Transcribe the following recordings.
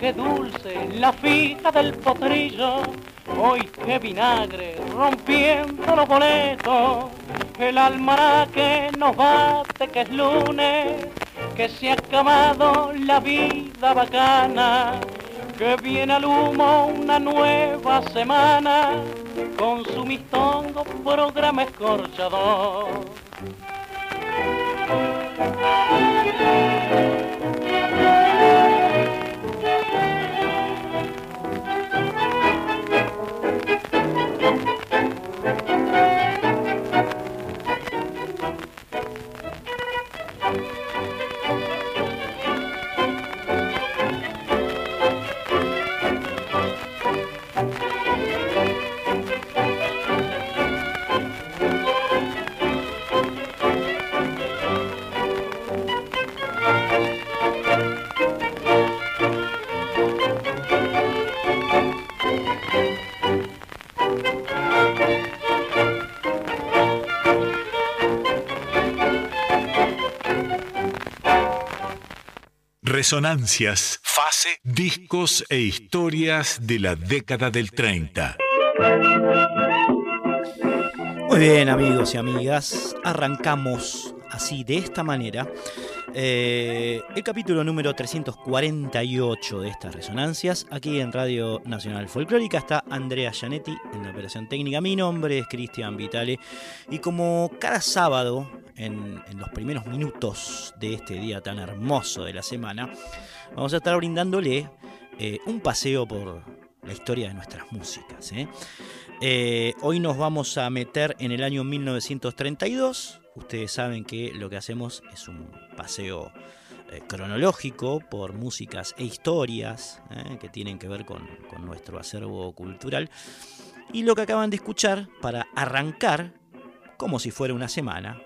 Qué dulce la fija del potrillo, hoy qué vinagre rompiendo los boletos. El almanaque nos bate que es lunes, que se ha acabado la vida bacana, que viene al humo una nueva semana con su mistongo programa escorchador. Resonancias, fase, discos e historias de la década del 30. Muy bien amigos y amigas, arrancamos así de esta manera eh, el capítulo número 348 de estas resonancias. Aquí en Radio Nacional Folclórica está Andrea Gianetti en la operación técnica. Mi nombre es Cristian Vitale y como cada sábado en, los primeros minutos de este día tan hermoso de la semana, vamos a estar brindándole eh, un paseo por la historia de nuestras músicas. ¿eh? Hoy nos vamos a meter en el año 1932. Ustedes saben que lo que hacemos es un paseo cronológico por músicas e historias que tienen que ver con, con nuestro acervo cultural. Y lo que acaban de escuchar para arrancar, como si fuera una semana,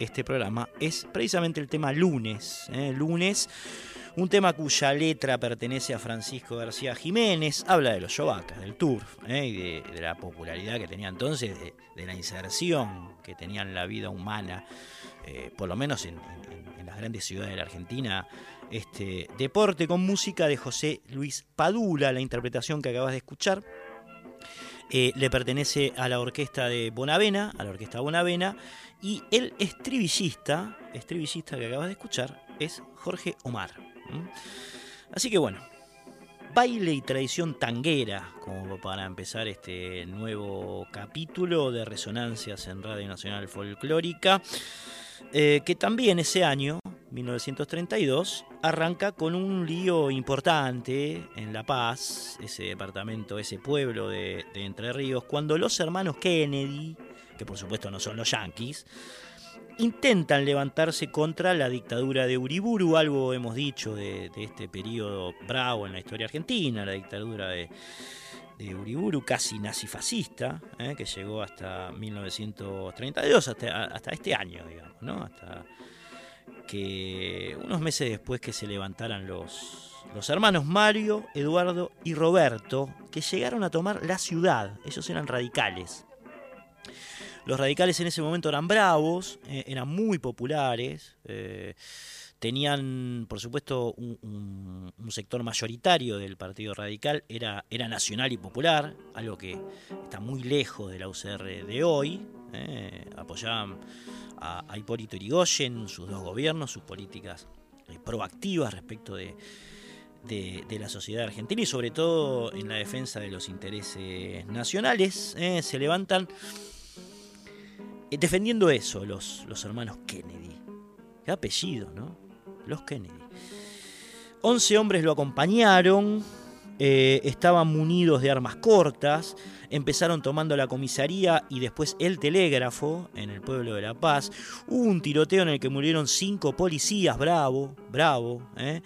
este programa es precisamente el tema lunes. ¿eh? Lunes, un tema cuya letra pertenece a Francisco García Jiménez, habla de los Yovacas, del turf, ¿eh? y de, la popularidad que tenía entonces, de, la inserción que tenía en la vida humana, eh, por lo menos en, las grandes ciudades de la Argentina, este deporte con música de José Luis Padula, la interpretación que acabas de escuchar. le pertenece a la orquesta de Bonavena, a la orquesta Bonavena, y el estribillista, estribillista que acabas de escuchar, es Jorge Omar. Así que bueno, baile y tradición tanguera, como para empezar este nuevo capítulo de Resonancias en Radio Nacional Folclórica. eh, que también ese año, 1932, arranca con un lío importante en La Paz, ese departamento, ese pueblo de, de Entre Ríos, cuando los hermanos Kennedy, que por supuesto no son los yanquis, intentan levantarse contra la dictadura de Uriburu, algo hemos dicho de, este periodo bravo en la historia argentina, la dictadura de, Uriburu, casi nazifascista, eh, que llegó hasta 1932, hasta, hasta este año, digamos, ¿no? hasta que unos meses después que se levantaran los, los hermanos Mario, Eduardo y Roberto, que llegaron a tomar la ciudad, ellos eran radicales. Los radicales en ese momento eran bravos, eh, eran muy populares, eh, tenían, por supuesto, un, sector mayoritario del Partido Radical, era, era nacional y popular, algo que está muy lejos de la UCR de hoy. Eh, apoyaban a, Hipólito Yrigoyen, sus dos gobiernos, sus políticas proactivas respecto de, de, la sociedad argentina y sobre todo en la defensa de los intereses nacionales. se levantan defendiendo eso, los, los hermanos Kennedy. Qué apellido, ¿no? Los Kennedy. Once hombres lo acompañaron, eh, estaban munidos de armas cortas, empezaron tomando la comisaría y después el telégrafo en el pueblo de La Paz. Hubo un tiroteo en el que murieron cinco policías, bravo, bravo, ¿eh?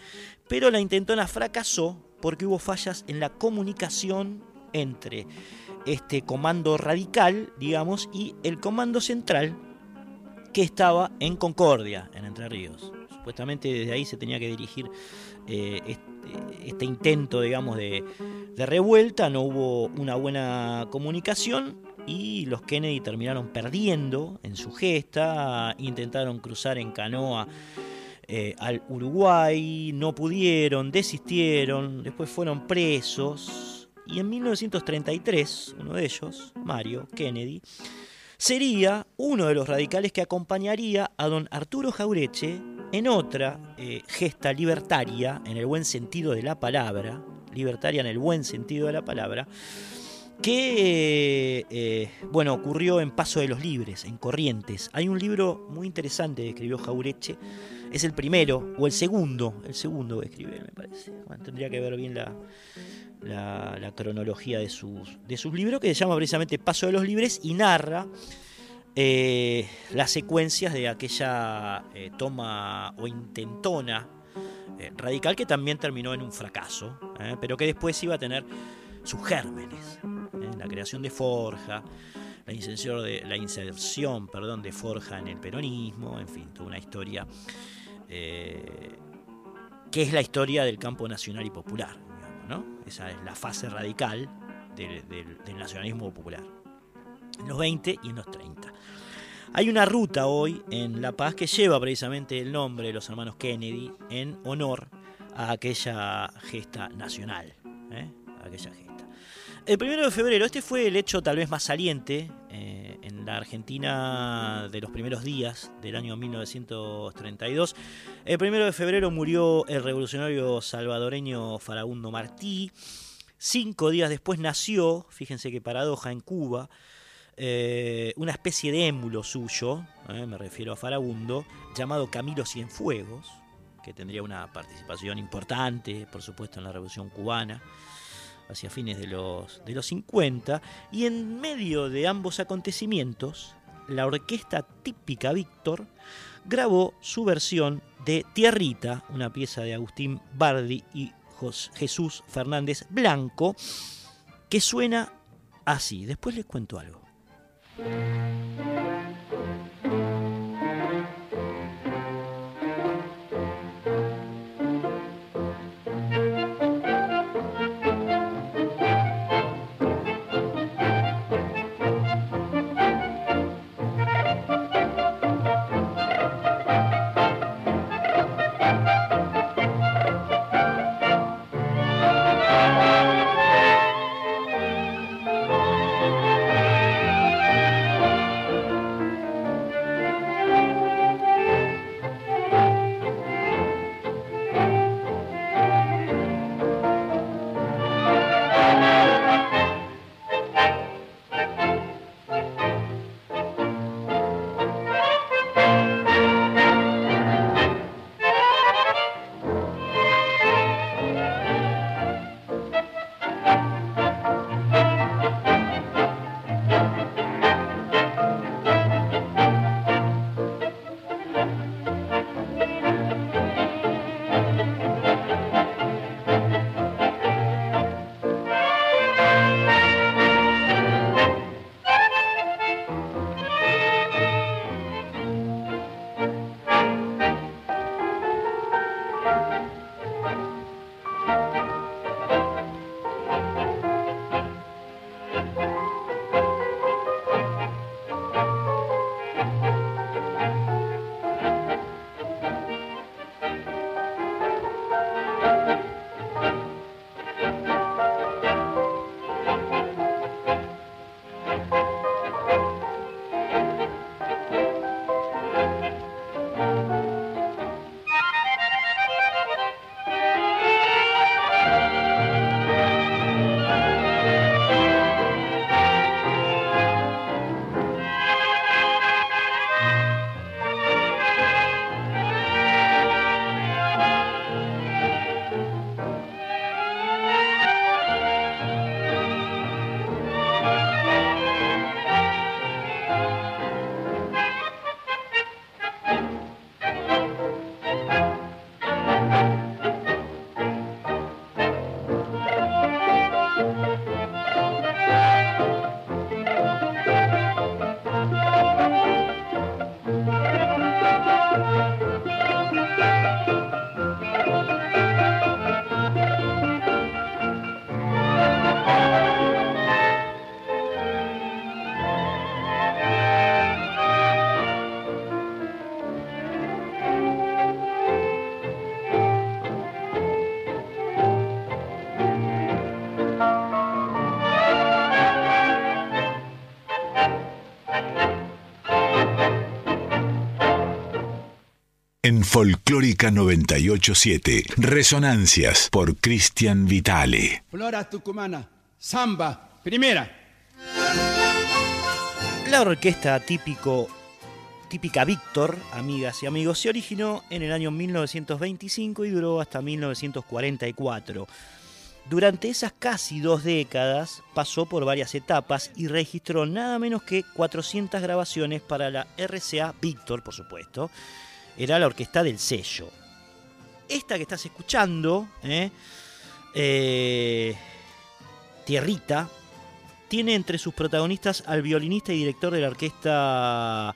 pero la intentona fracasó porque hubo fallas en la comunicación entre este comando radical, digamos, y el comando central que estaba en Concordia, en Entre Ríos. Supuestamente desde ahí se tenía que dirigir eh, este, este, intento, digamos, de, revuelta, no hubo una buena comunicación y los Kennedy terminaron perdiendo en su gesta, intentaron cruzar en canoa eh, al Uruguay, no pudieron, desistieron, después fueron presos y en 1933, uno de ellos, Mario Kennedy, sería uno de los radicales que acompañaría a don Arturo Jaureche en otra eh, gesta libertaria, en el buen sentido de la palabra, libertaria en el buen sentido de la palabra, que eh, bueno, ocurrió en Paso de los Libres, en Corrientes. Hay un libro muy interesante que escribió Jaureche, es el primero, o el segundo, el segundo que escribió, me parece. tendría que ver bien la, la, cronología de sus, de sus libros, que se llama precisamente Paso de los Libres y narra eh, las secuencias de aquella eh, toma o intentona eh, radical que también terminó en un fracaso, pero que después iba a tener sus gérmenes, la creación de Forja, la inserción, de, la inserción perdón, de Forja en el peronismo, en fin, toda una historia que es la historia del campo nacional y popular. Esa es la fase radical del, nacionalismo popular. En los 20 y en los 30. Hay una ruta hoy en La Paz que lleva precisamente el nombre de los hermanos Kennedy en honor a aquella gesta nacional. ¿eh? aquella gesta. El primero de febrero, este fue el hecho tal vez más saliente eh, en la Argentina de los primeros días del año 1932. El primero de febrero murió el revolucionario salvadoreño Farabundo Martí. Cinco días después nació, fíjense qué paradoja, en Cuba, eh, una especie de émulo suyo, eh, me refiero a Farabundo, llamado Camilo Cienfuegos, que tendría una participación importante, por supuesto, en la Revolución Cubana hacia fines de los, de los 50, y en medio de ambos acontecimientos, la orquesta típica Víctor grabó su versión de Tierrita, una pieza de Agustín Bardi y Jesús Fernández Blanco, que suena así. Después les cuento algo. En Folclórica 987. Resonancias por Cristian Vitale. Flora Tucumana, samba, primera. La orquesta típico, típica Víctor, amigas y amigos, se originó en el año 1925 y duró hasta 1944. Durante esas casi dos décadas pasó por varias etapas y registró nada menos que 400 grabaciones para la RCA Víctor, por supuesto. Era la orquesta del sello. Esta que estás escuchando, ¿eh? Eh, Tierrita, tiene entre sus protagonistas al violinista y director de la orquesta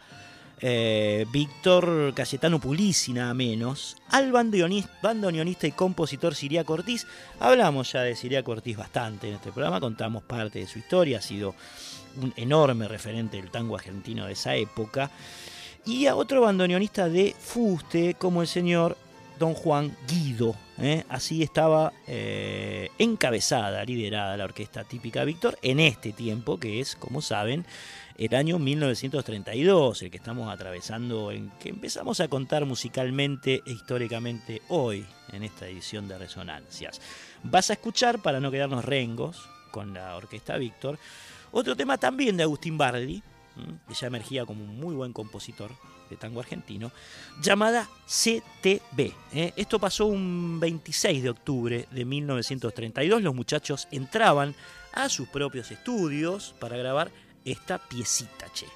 eh, Víctor Cayetano Pulisi, nada menos, al bandoneonista y compositor Siria Cortiz. Hablamos ya de Siria Cortiz bastante en este programa, contamos parte de su historia, ha sido un enorme referente del tango argentino de esa época. Y a otro bandoneonista de fuste, como el señor Don Juan Guido. ¿eh? Así estaba eh, encabezada, liderada la orquesta típica Víctor en este tiempo, que es, como saben, el año 1932, el que estamos atravesando, en que empezamos a contar musicalmente e históricamente hoy en esta edición de Resonancias. Vas a escuchar, para no quedarnos rengos con la orquesta Víctor, otro tema también de Agustín Bardi, que ya emergía como un muy buen compositor de tango argentino, llamada CTB. ¿eh? Esto pasó un 26 de octubre de 1932. Los muchachos entraban a sus propios estudios para grabar esta piecita, che.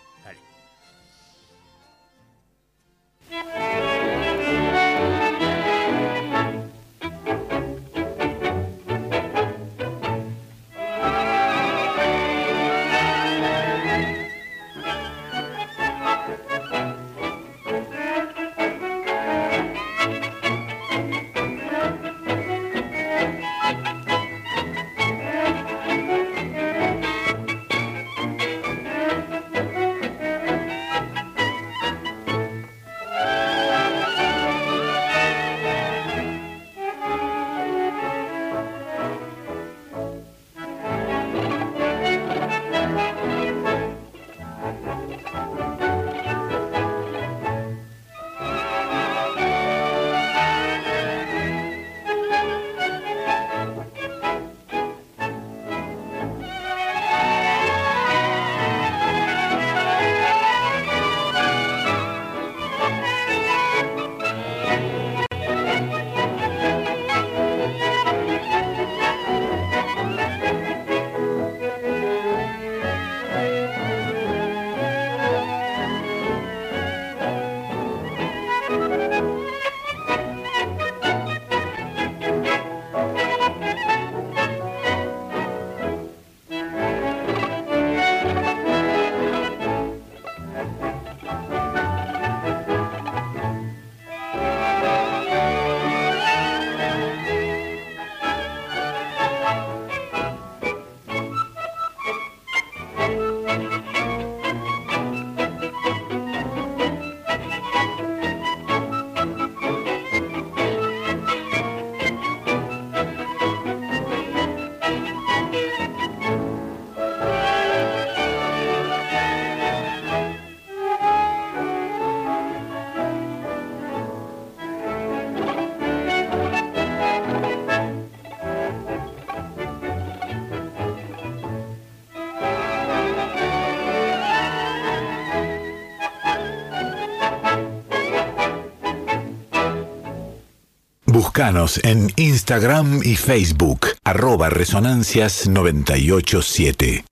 Búscanos en Instagram y Facebook, arroba Resonancias 987.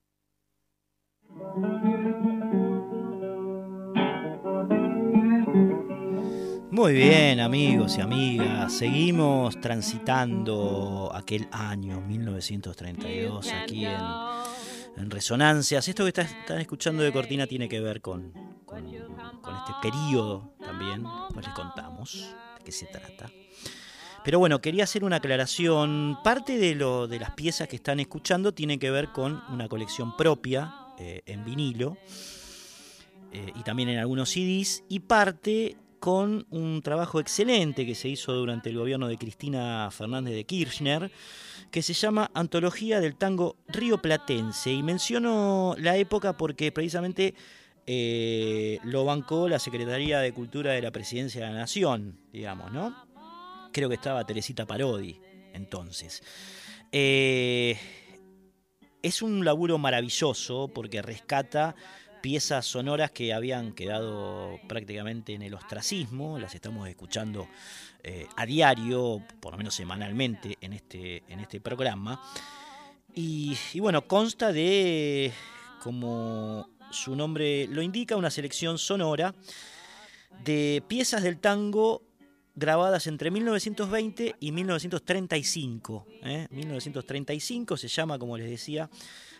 Muy bien, amigos y amigas, seguimos transitando aquel año 1932 aquí en, Resonancias. Esto que están escuchando de Cortina tiene que ver con, con, con este periodo también, pues les contamos de qué se trata. Pero bueno, quería hacer una aclaración. Parte de, lo, de las piezas que están escuchando tiene que ver con una colección propia eh, en vinilo eh, y también en algunos CDs y parte con un trabajo excelente que se hizo durante el gobierno de Cristina Fernández de Kirchner, que se llama Antología del Tango Río Platense. Y menciono la época porque precisamente eh, lo bancó la Secretaría de Cultura de la Presidencia de la Nación, digamos, ¿no? Creo que estaba Teresita Parodi entonces. Eh, es un laburo maravilloso porque rescata piezas sonoras que habían quedado prácticamente en el ostracismo, las estamos escuchando eh, a diario, por lo menos semanalmente en este, en este programa. Y, y bueno, consta de, como su nombre lo indica, una selección sonora de piezas del tango grabadas entre 1920 y 1935. 1935 ¿eh? se llama, como les decía,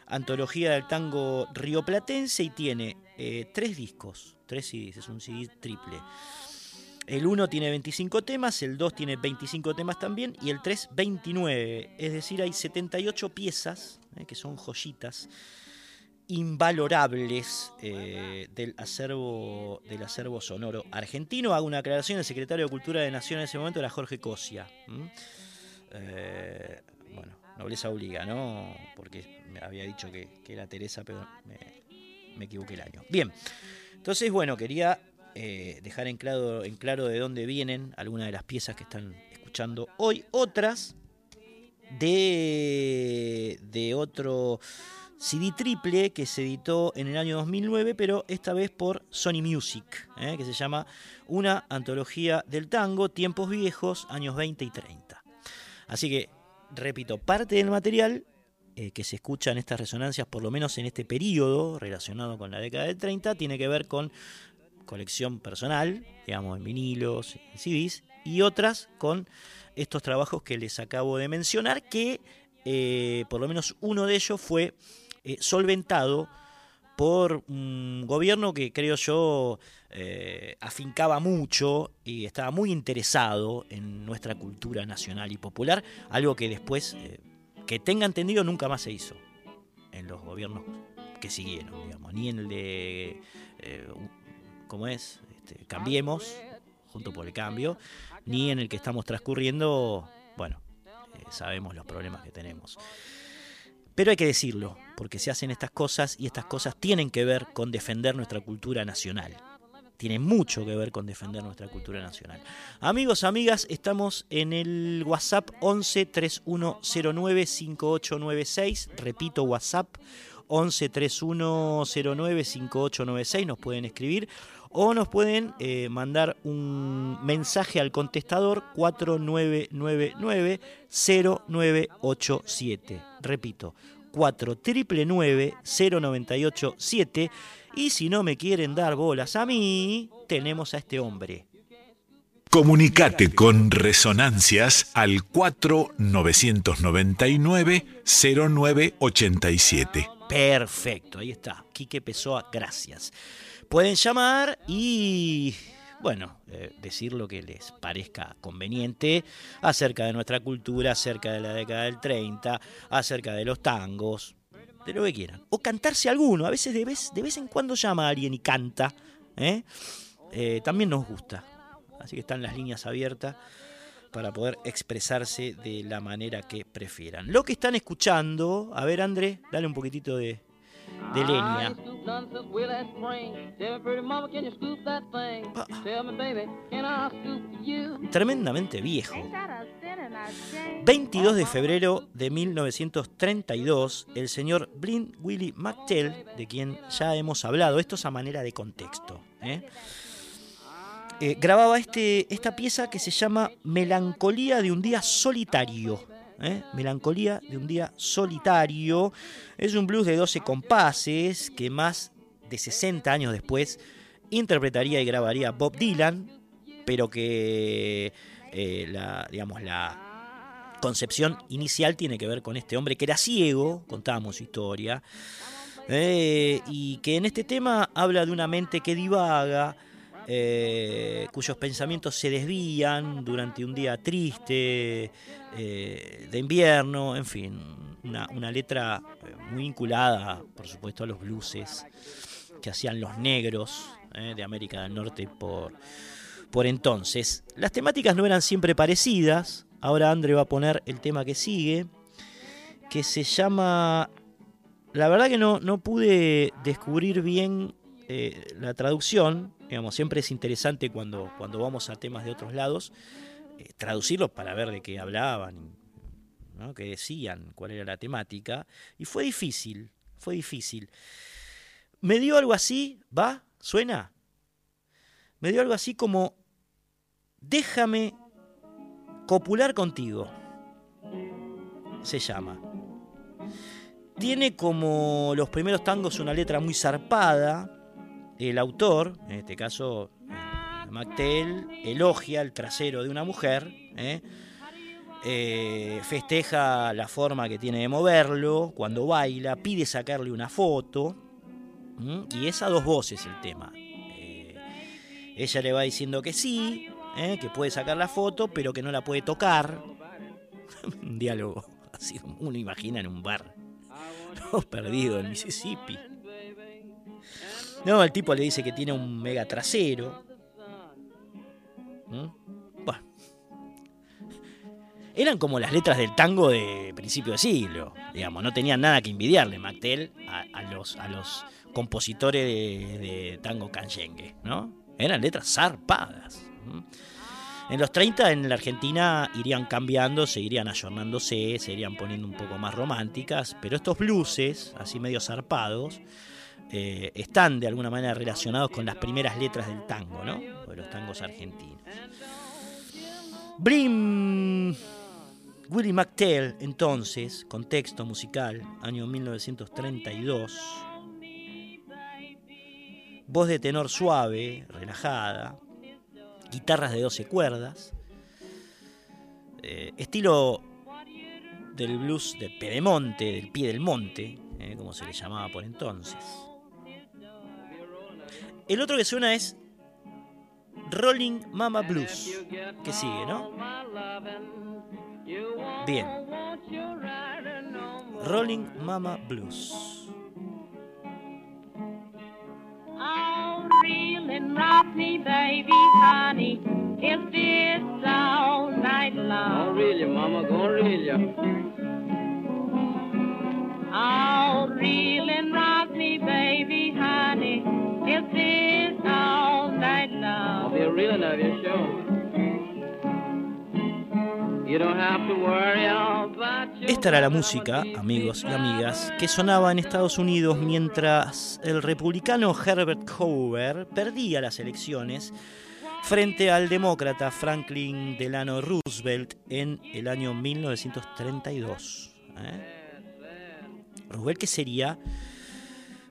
Antología del Tango Rioplatense y tiene eh, tres discos, tres CDs, es un CD triple. El 1 tiene 25 temas, el 2 tiene 25 temas también y el 3 29. Es decir, hay 78 piezas, ¿eh? que son joyitas invalorables eh, del, acervo, del acervo sonoro argentino. Hago una aclaración, el secretario de Cultura de Nación en ese momento era Jorge Cosia. Eh, bueno, nobleza obliga, ¿no? Porque me había dicho que, era Teresa, pero me, equivoqué el año. Bien, entonces, bueno, quería eh, dejar en claro, en claro de dónde vienen algunas de las piezas que están escuchando hoy. Otras de, de otro CD triple que se editó en el año 2009, pero esta vez por Sony Music, ¿eh? que se llama Una antología del tango, tiempos viejos, años 20 y 30. Así que, repito, parte del material eh, que se escucha en estas resonancias, por lo menos en este periodo relacionado con la década del 30, tiene que ver con colección personal, digamos, en vinilos, en CDs, y otras con estos trabajos que les acabo de mencionar, que eh, por lo menos uno de ellos fue eh, solventado por un gobierno que creo yo eh, afincaba mucho y estaba muy interesado en nuestra cultura nacional y popular, algo que después, eh, que tenga entendido, nunca más se hizo en los gobiernos que siguieron, digamos, ni en el de, ¿cómo es? Este, cambiemos, junto por el cambio, ni en el que estamos transcurriendo, bueno, sabemos los problemas que tenemos. Pero hay que decirlo, porque se hacen estas cosas y estas cosas tienen que ver con defender nuestra cultura nacional. Tiene mucho que ver con defender nuestra cultura nacional. Amigos, amigas, estamos en el WhatsApp 11 3109 5896. Repito, WhatsApp 11 3109 5896. Nos pueden escribir o nos pueden eh, mandar un mensaje al contestador 4999 0987. Repito, 4999 y si no me quieren dar bolas a mí, tenemos a este hombre. Comunicate con Resonancias al 4999 0987. Perfecto, ahí está. Quique Pessoa, gracias. Pueden llamar y, bueno, eh, decir lo que les parezca conveniente acerca de nuestra cultura, acerca de la década del 30, acerca de los tangos, de lo que quieran. O cantarse alguno. A veces de vez, de vez en cuando llama a alguien y canta. ¿eh? Eh, también nos gusta. Así que están las líneas abiertas para poder expresarse de la manera que prefieran. Lo que están escuchando, a ver André, dale un poquitito de, de leña. Tremendamente viejo. 22 de febrero de 1932, el señor Blind Willie McTell, de quien ya hemos hablado, esto es a manera de contexto, ¿eh? Eh, grababa este, esta pieza que se llama Melancolía de un día solitario. ¿Eh? Melancolía de un día solitario. Es un blues de 12 compases que más de 60 años después interpretaría y grabaría Bob Dylan, pero que eh, la, digamos, la concepción inicial tiene que ver con este hombre que era ciego, contábamos su historia, eh, y que en este tema habla de una mente que divaga, eh, cuyos pensamientos se desvían durante un día triste eh, de invierno, en fin, una, letra eh, muy vinculada, por supuesto, a los blueses que hacían los negros de América del Norte por, por entonces. Las temáticas no eran siempre parecidas, ahora André va a poner el tema que sigue, que se llama... La verdad que no, no pude descubrir bien la traducción, digamos, siempre es interesante cuando, cuando vamos a temas de otros lados, eh, traducirlos para ver de qué hablaban, ¿no? qué decían, cuál era la temática. Y fue difícil, fue difícil. Me dio algo así, ¿va? ¿Suena? Me dio algo así como, déjame copular contigo. Se llama. Tiene como los primeros tangos una letra muy zarpada. El autor, en este caso Mactel, elogia el trasero de una mujer. ¿eh? Eh, festeja la forma que tiene de moverlo cuando baila, pide sacarle una foto. Y es a dos voces el tema. Eh, ella le va diciendo que sí, que puede sacar la foto, pero que no la puede tocar. un diálogo así uno imagina en un bar. perdido en Mississippi. No, el tipo le dice que tiene un mega trasero. ¿Mm? Bueno. Eran como las letras del tango de principio de siglo. Digamos, no tenían nada que envidiarle Mactel a, los, a los compositores de, tango canyengue, ¿no? Eran letras zarpadas. En los 30 en la Argentina irían cambiando, seguirían ayornándose, se irían poniendo un poco más románticas, pero estos blueses, así medio zarpados, eh, están de alguna manera relacionados con las primeras letras del tango, ¿no? De los tangos argentinos. Brim Willie McTell, entonces, contexto musical, año 1932. Voz de tenor suave, relajada, guitarras de 12 cuerdas, eh, estilo del blues de Pedemonte, del pie del monte, eh, como se le llamaba por entonces. El otro que suena es Rolling Mama Blues, que sigue, ¿no? Bien. Rolling Mama Blues. and rock me, baby, honey. If this all night long. Gonna reel you, mama, gonna reel you. Rock me, baby, honey. If this all night long. I'll be a reeling of you, sure. Esta era la música, amigos y amigas, que sonaba en Estados Unidos mientras el republicano Herbert Hoover perdía las elecciones frente al demócrata Franklin Delano Roosevelt en el año 1932. ¿eh? Roosevelt que sería,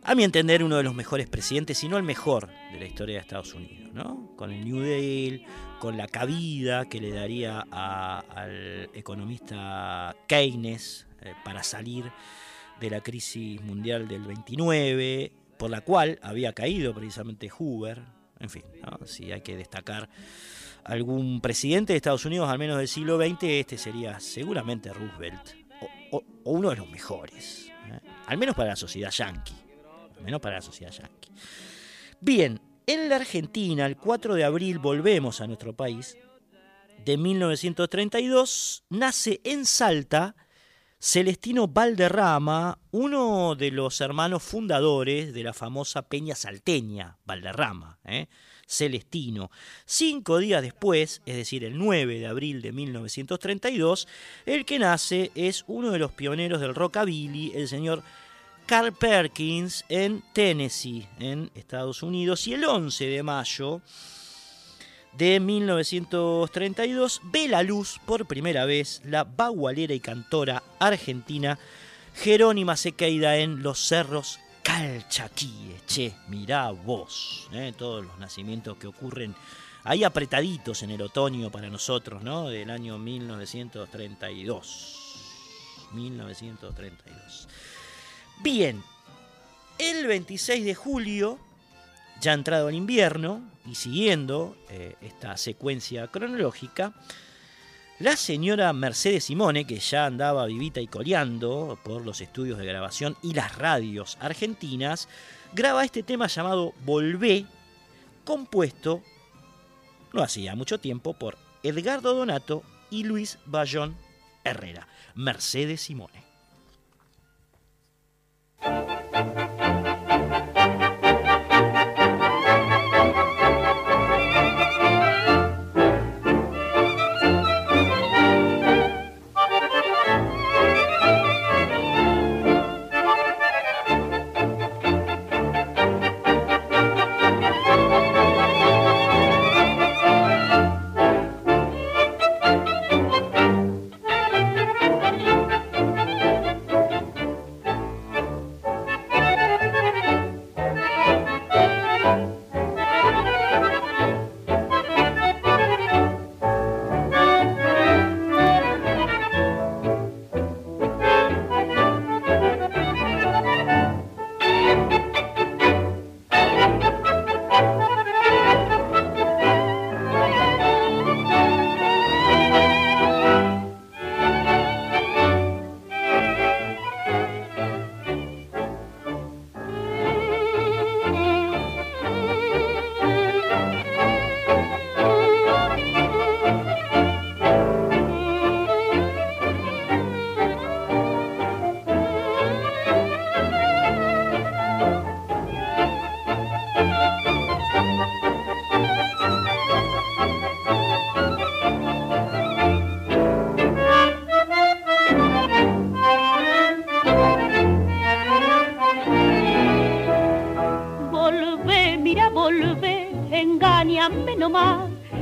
a mi entender, uno de los mejores presidentes, si no el mejor de la historia de Estados Unidos, ¿no? Con el New Deal, con la cabida que le daría al economista Keynes eh, para salir de la crisis mundial del 29, por la cual había caído precisamente Hoover. En fin, si hay que destacar algún presidente de Estados Unidos, al menos del siglo XX, este sería seguramente Roosevelt, o, uno de los mejores, ¿eh? al menos para la sociedad yankee. Menos para la sociedad yankee. Bien, en la Argentina, el 4 de abril, volvemos a nuestro país, de 1932, nace en Salta Celestino Valderrama, uno de los hermanos fundadores de la famosa Peña Salteña, Valderrama, ¿eh? Celestino. Cinco días después, es decir, el 9 de abril de 1932, el que nace es uno de los pioneros del rockabilly, el señor Carl Perkins en Tennessee, en Estados Unidos, y el 11 de mayo de 1932 ve la luz por primera vez la bagualera y cantora argentina Jerónima Sequeira en Los Cerros Calchaquíes. Che, mirá vos, ¿eh? todos los nacimientos que ocurren ahí apretaditos en el otoño para nosotros, ¿no? Del año 1932. 1932. Bien, el 26 de julio, ya entrado el invierno y siguiendo eh, esta secuencia cronológica, la señora Mercedes Simone, que ya andaba vivita y coleando por los estudios de grabación y las radios argentinas, graba este tema llamado Volvé, compuesto no hacía mucho tiempo por Edgardo Donato y Luis Bayón Herrera. Mercedes Simone.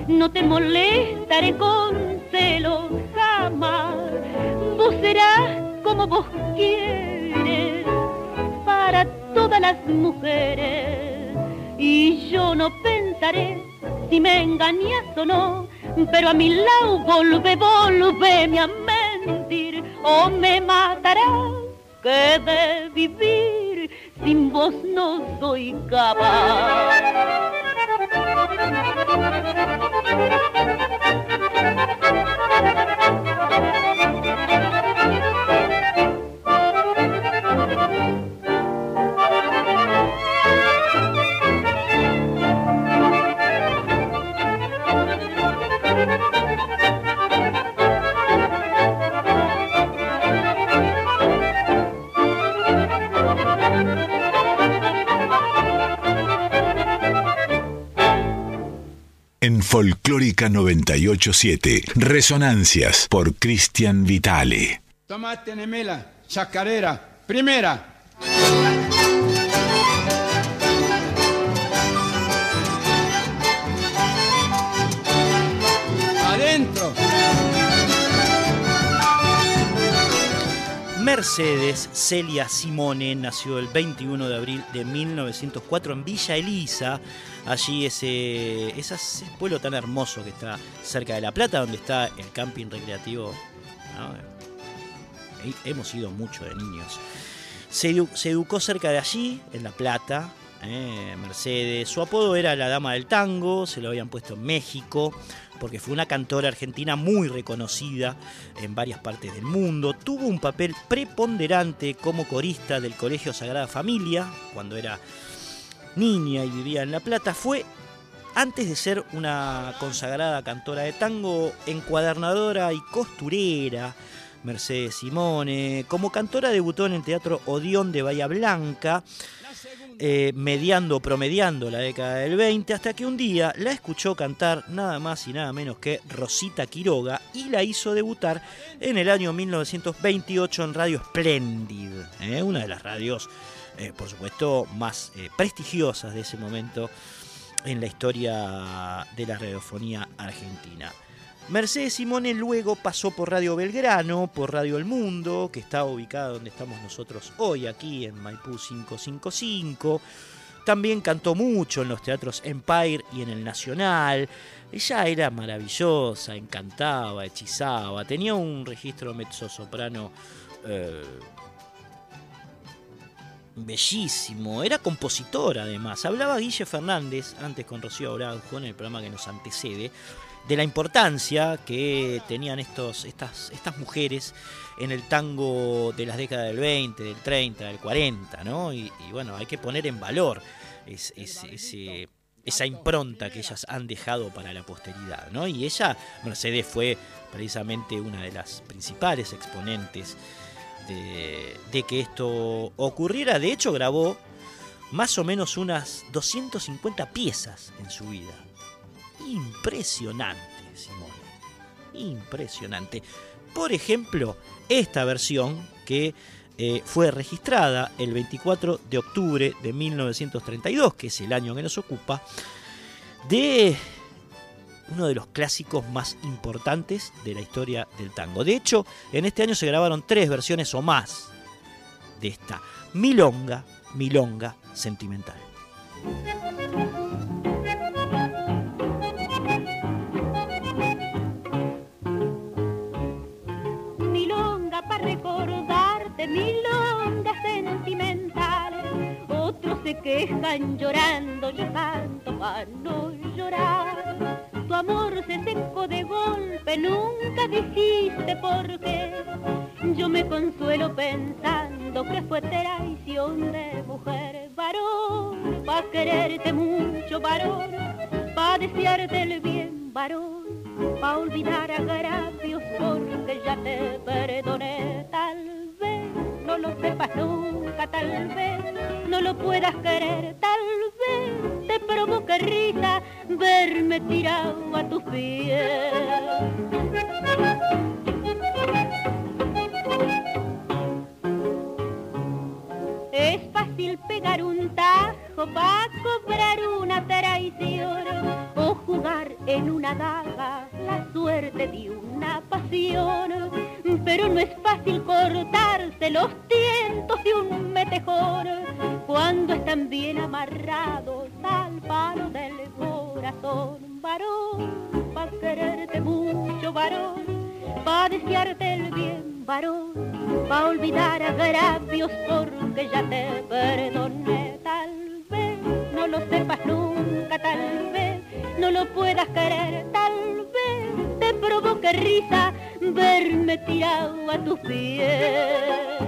No te molestaré con celos jamás. Vos serás como vos quieres para todas las mujeres y yo no pensaré si me engañas o no, pero a mi lado volve, volve a mentir o me matarás que de vivir sin vos no soy capaz. なるほど。En Folclórica 987, Resonancias por Cristian Vitale. Tomate, Nemela, chacarera, primera. Mercedes Celia Simone nació el 21 de abril de 1904 en Villa Elisa, allí ese, ese pueblo tan hermoso que está cerca de La Plata, donde está el camping recreativo. ¿no? Hemos ido mucho de niños. Se, se, educó cerca de allí, en La Plata, ¿eh? Mercedes. Su apodo era la Dama del Tango, se lo habían puesto en México porque fue una cantora argentina muy reconocida en varias partes del mundo. Tuvo un papel preponderante como corista del Colegio Sagrada Familia cuando era niña y vivía en La Plata. Fue, antes de ser una consagrada cantora de tango, encuadernadora y costurera. Mercedes Simone. Como cantora debutó en el Teatro Odeón de Bahía Blanca eh, mediando, promediando la década del 20, hasta que un día la escuchó cantar nada más y nada menos que Rosita Quiroga y la hizo debutar en el año 1928 en Radio Splendid, ¿eh? una de las radios, eh, por supuesto, más prestigiosas de ese momento en la historia de la radiofonía argentina. Mercedes Simone luego pasó por Radio Belgrano, por Radio El Mundo, que está ubicada donde estamos nosotros hoy, aquí en Maipú 555. También cantó mucho en los teatros Empire y en el Nacional. Ella era maravillosa, encantaba, hechizaba, tenía un registro mezzo-soprano eh, bellísimo, era compositora además. Hablaba Guille Fernández, antes con Rocío Oranjo, en el programa que nos antecede, de la importancia que tenían estos, estas, estas mujeres en el tango de las décadas del 20, del 30, del 40, ¿no? Y, bueno, hay que poner en valor esa impronta que ellas han dejado para la posteridad, ¿no? Y ella, Mercedes, fue precisamente una de las principales exponentes de que esto ocurriera. De hecho, grabó más o menos unas 250 piezas en su vida impresionante, Simone. Impresionante. Por ejemplo, esta versión que eh, fue registrada el 24 de octubre de 1932, que es el año que nos ocupa, de uno de los clásicos más importantes de la historia del tango. De hecho, en este año se grabaron tres versiones o más de esta milonga, milonga sentimental. Se quejan llorando, yo canto para no llorar. Tu amor se secó de golpe, nunca dijiste por qué. Yo me consuelo pensando que fue traición de mujer, varón, pa' quererte mucho, varón, pa' desearte el bien, varón pa' olvidar agravios porque ya te perdoné. Tal vez no lo sepas nunca, tal vez no lo puedas querer, tal vez te provoque risa verme tirado a tus pies. Es fácil pegar un tajo viejo pa' cobrar una traición o jugar en una daga la suerte de una pasión. Pero no es fácil cortarse los tientos de un metejón cuando están bien amarrados al palo del corazón. Varón, pa' quererte mucho, varón, pa' desearte el bien, varón, pa' olvidar agravios porque ya te perdoné. Tal vez no lo sepas nunca, tal vez no lo puedas querer, tal vez te provoque risa verme tirado a tus pies.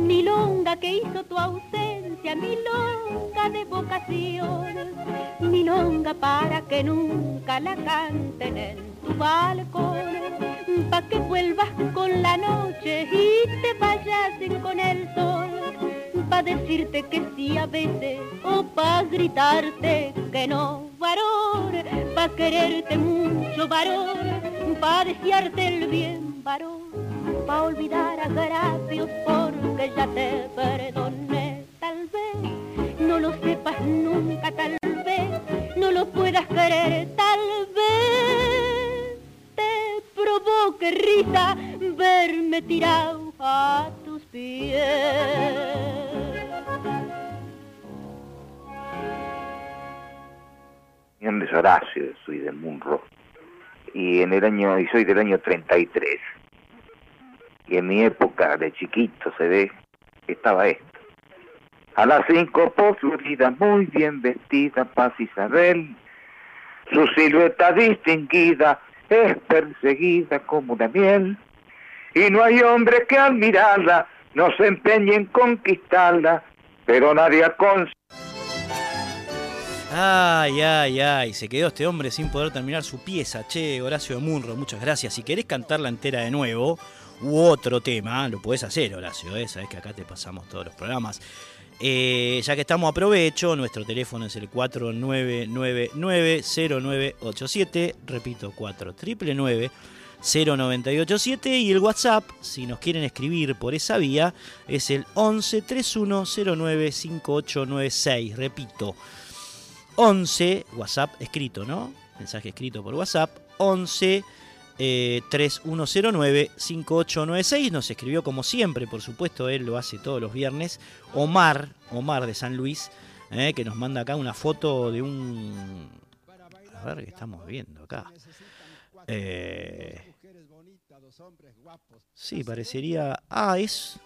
Milonga que hizo tu ausencia, milonga de vocación, milonga para que nunca la canten en tu balcón, pa' que vuelvas con la noche y te vayas con el sol, pa' decirte que sí a veces o pa' gritarte que no, varón, pa' quererte mucho, varón, pa' desearte el bien, varón. Pa' olvidar agravios porque ya te perdoné. Tal vez. No lo sepas nunca, tal vez. No lo puedas querer, tal vez. Te provoque risa verme tirado a tus pies. Mi nombre es Horacio, soy del Munro. Y en el año y soy del año 33 y en mi época de chiquito se ve estaba esto. A las cinco por muy bien vestida, Paz Isabel, su silueta distinguida es perseguida como una miel, y no hay hombre que al mirarla no se empeñe en conquistarla, pero nadie con Ay, ay, ay, se quedó este hombre sin poder terminar su pieza. Che, Horacio de Munro, muchas gracias. Si querés cantarla entera de nuevo, u otro tema, lo puedes hacer, Horacio, ¿eh? sabes que acá te pasamos todos los programas. Eh, ya que estamos aprovecho, nuestro teléfono es el 4999-0987, repito, 4999-0987 y el WhatsApp, si nos quieren escribir por esa vía, es el 11 3109 5896, repito, 11, WhatsApp escrito, ¿no? Mensaje escrito por WhatsApp, 11 eh, 3109-5896. Nos escribió como siempre, por supuesto, él lo hace todos los viernes. Omar, Omar de San Luis, eh, que nos manda acá una foto de un... A ver, ¿qué estamos viendo acá? Eh, sí, parecería... Ah, es...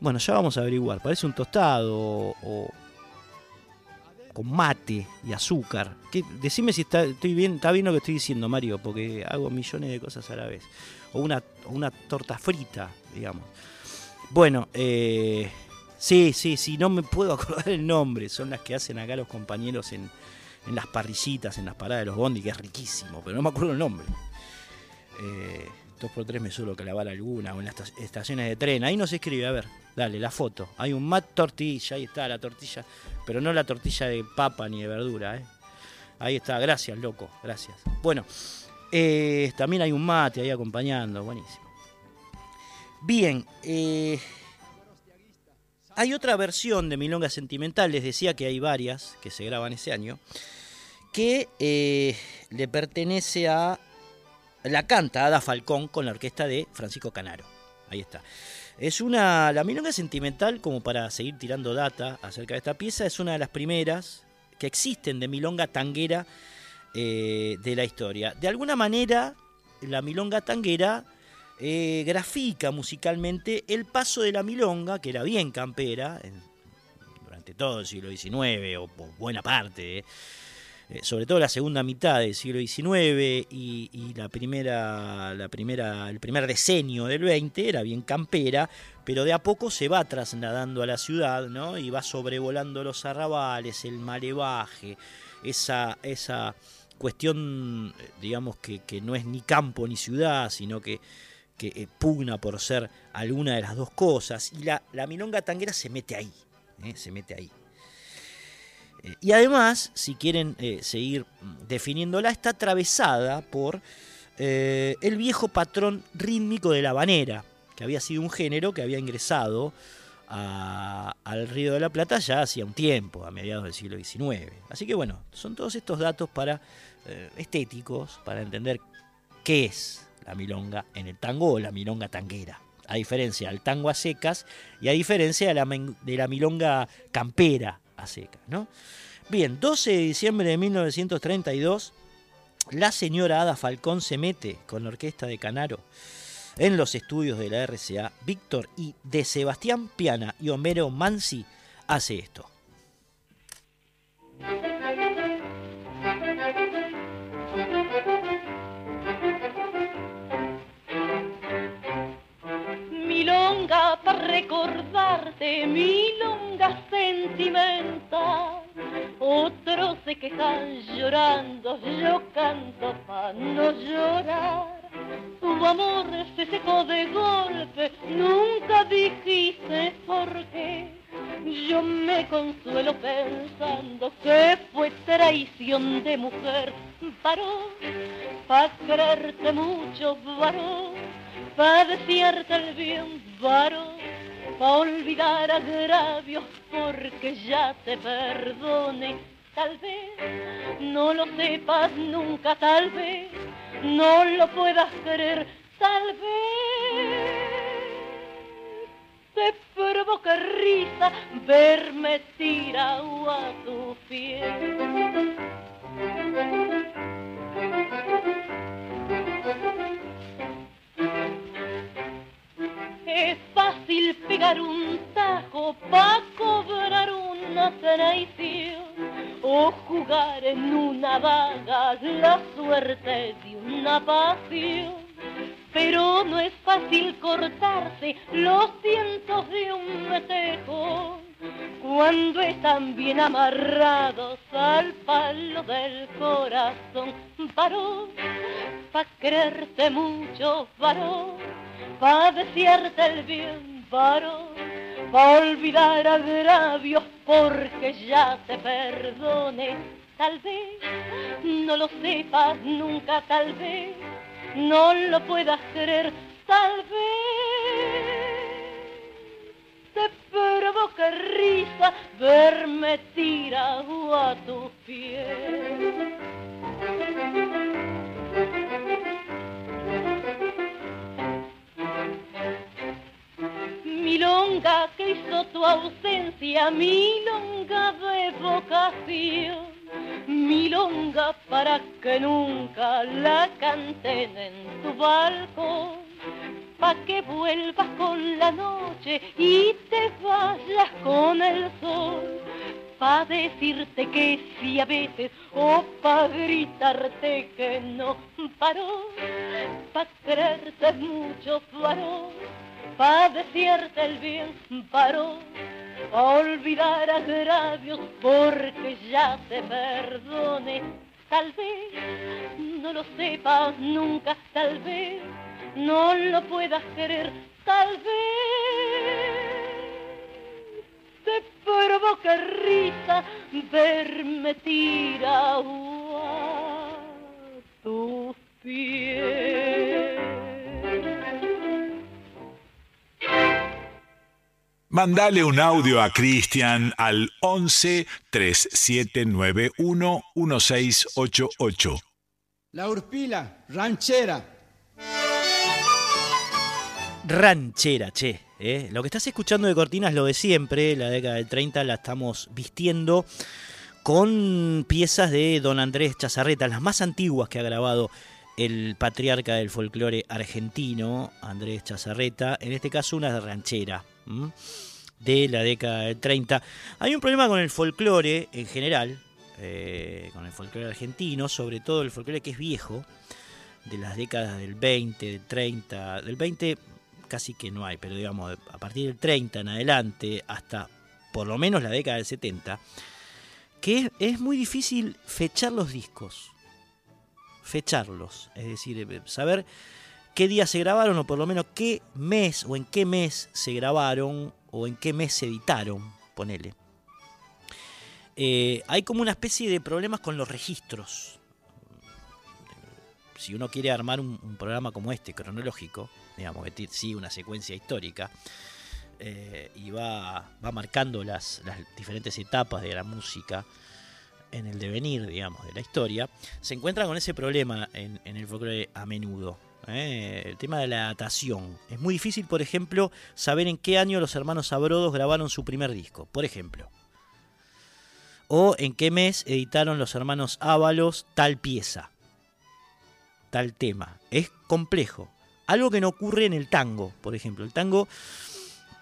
Bueno, ya vamos a averiguar. Parece un tostado o, con mate y azúcar. ¿Qué? Decime si está, estoy bien, está bien lo que estoy diciendo, Mario, porque hago millones de cosas a la vez. O una, una torta frita, digamos. Bueno, eh, sí, sí, sí, no me puedo acordar el nombre. Son las que hacen acá los compañeros en, en las parrillitas, en las paradas de los bondi, que es riquísimo, pero no me acuerdo el nombre. Eh, 2x3 me suelo clavar alguna, o en las estaciones de tren. Ahí nos escribe, a ver, dale, la foto. Hay un mat tortilla, ahí está la tortilla, pero no la tortilla de papa ni de verdura, ¿eh? Ahí está, gracias, loco, gracias. Bueno, eh, también hay un mate ahí acompañando, buenísimo. Bien, eh, hay otra versión de Milonga Sentimental, les decía que hay varias que se graban ese año, que le pertenece a la canta Ada Falcón con la orquesta de Francisco Canaro. Ahí está. Es una. La milonga sentimental, como para seguir tirando data acerca de esta pieza, es una de las primeras que existen de milonga tanguera eh, de la historia. De alguna manera, la milonga tanguera eh, grafica musicalmente el paso de la milonga, que era bien campera, durante todo el siglo XIX, o, o buena parte. Eh, eh, sobre todo la segunda mitad del siglo XIX y, la primera, la primera, el primer decenio del XX era bien campera, pero de a poco se va trasladando a la ciudad, ¿no? Y va sobrevolando los arrabales, el malevaje, esa, esa cuestión, digamos, que, no es ni campo ni ciudad, sino que, que eh, pugna por ser alguna de las dos cosas. Y la, la milonga tanguera se mete ahí, ¿eh? se mete ahí. Eh, y además, si quieren eh, seguir definiéndola, está atravesada por eh, el viejo patrón rítmico de la habanera, que había sido un género que había ingresado al Río de la Plata ya hacía un tiempo, a mediados del siglo XIX. Así que bueno, son todos estos datos para estéticos, para entender qué es la milonga en el tango o la milonga tanguera. A diferencia del tango a secas y a diferencia de la, de la milonga campera a. ¿no? Bien, 12 de diciembre de 1932, la señora Ada Falcón se mete con la orquesta de Canaro en los estudios de la RCA, Víctor y de Sebastián Piana y Homero Mansi hace esto. Para recordarte, milonga sentimental. Otros se quejan llorando, yo canto para no llorar tu amor se secó de golpe, nunca dijiste por qué. Yo me consuelo pensando que fue traición de mujer, varón, pa' quererte mucho, varón, pa' desearte el bien, varón, pa' olvidar agravios porque ya te perdone, tal vez, no lo sepas nunca, tal vez no lo puedas querer, tal vez te provoca risa verme tirado a tu piel. Es fácil pegar un tajo para cobrar una traición o jugar en una vaga la suerte de una pasión. Pero no es fácil cortarse los cientos de un metejo cuando están bien amarrados al palo del corazón. Varón, pa' quererte mucho, varón, pa' desearte el bien, varón, pa' olvidar agravios porque ya te perdone. Tal vez no lo sepas nunca, tal vez no lo puedas creer, tal vez te provoca risa verme tirado a tu piel. Milonga que hizo tu ausencia, milonga de vocación, milonga para que nunca la canten en tu balcón, pa' que vuelvas con la noche y te vayas con el sol, pa' decirte que sí a veces o pa' gritarte que no paró, pa' creerte mucho varón pa' decirte el bien paró, pa' olvidar agravios porque ya te perdone. Tal vez no lo sepas nunca, tal vez no lo puedas querer, tal vez te provoca risa verme tirado a tus pies. Mandale un audio a Cristian al 11 3791 1688. La Urpila, ranchera. Ranchera, che. ¿eh? Lo que estás escuchando de Cortina es lo de siempre. La década del 30 la estamos vistiendo con piezas de don Andrés Chazarreta, las más antiguas que ha grabado el patriarca del folclore argentino, Andrés Chazarreta, en este caso una ranchera de la década del 30. Hay un problema con el folclore en general, eh, con el folclore argentino, sobre todo el folclore que es viejo, de las décadas del 20, del 30, del 20 casi que no hay, pero digamos a partir del 30 en adelante hasta por lo menos la década del 70, que es, muy difícil fechar los discos, fecharlos, es decir, eh, saber qué día se grabaron o por lo menos qué mes o en qué mes se grabaron o en qué mes se editaron, ponele. Eh, hay como una especie de problemas con los registros. si uno quiere armar un, programa como este, cronológico, digamos, que sigue una secuencia histórica, eh, y va, va marcando las, las diferentes etapas de la música en el devenir, digamos, de la historia, se encuentra con ese problema en, el folclore a menudo. ¿eh? El tema de la datación. Es muy difícil, por ejemplo, saber en qué año los hermanos Sabrodos grabaron su primer disco, por ejemplo. O en qué mes editaron los hermanos Ábalos tal pieza, tal tema. Es complejo. Algo que no ocurre en el tango, por ejemplo. El tango,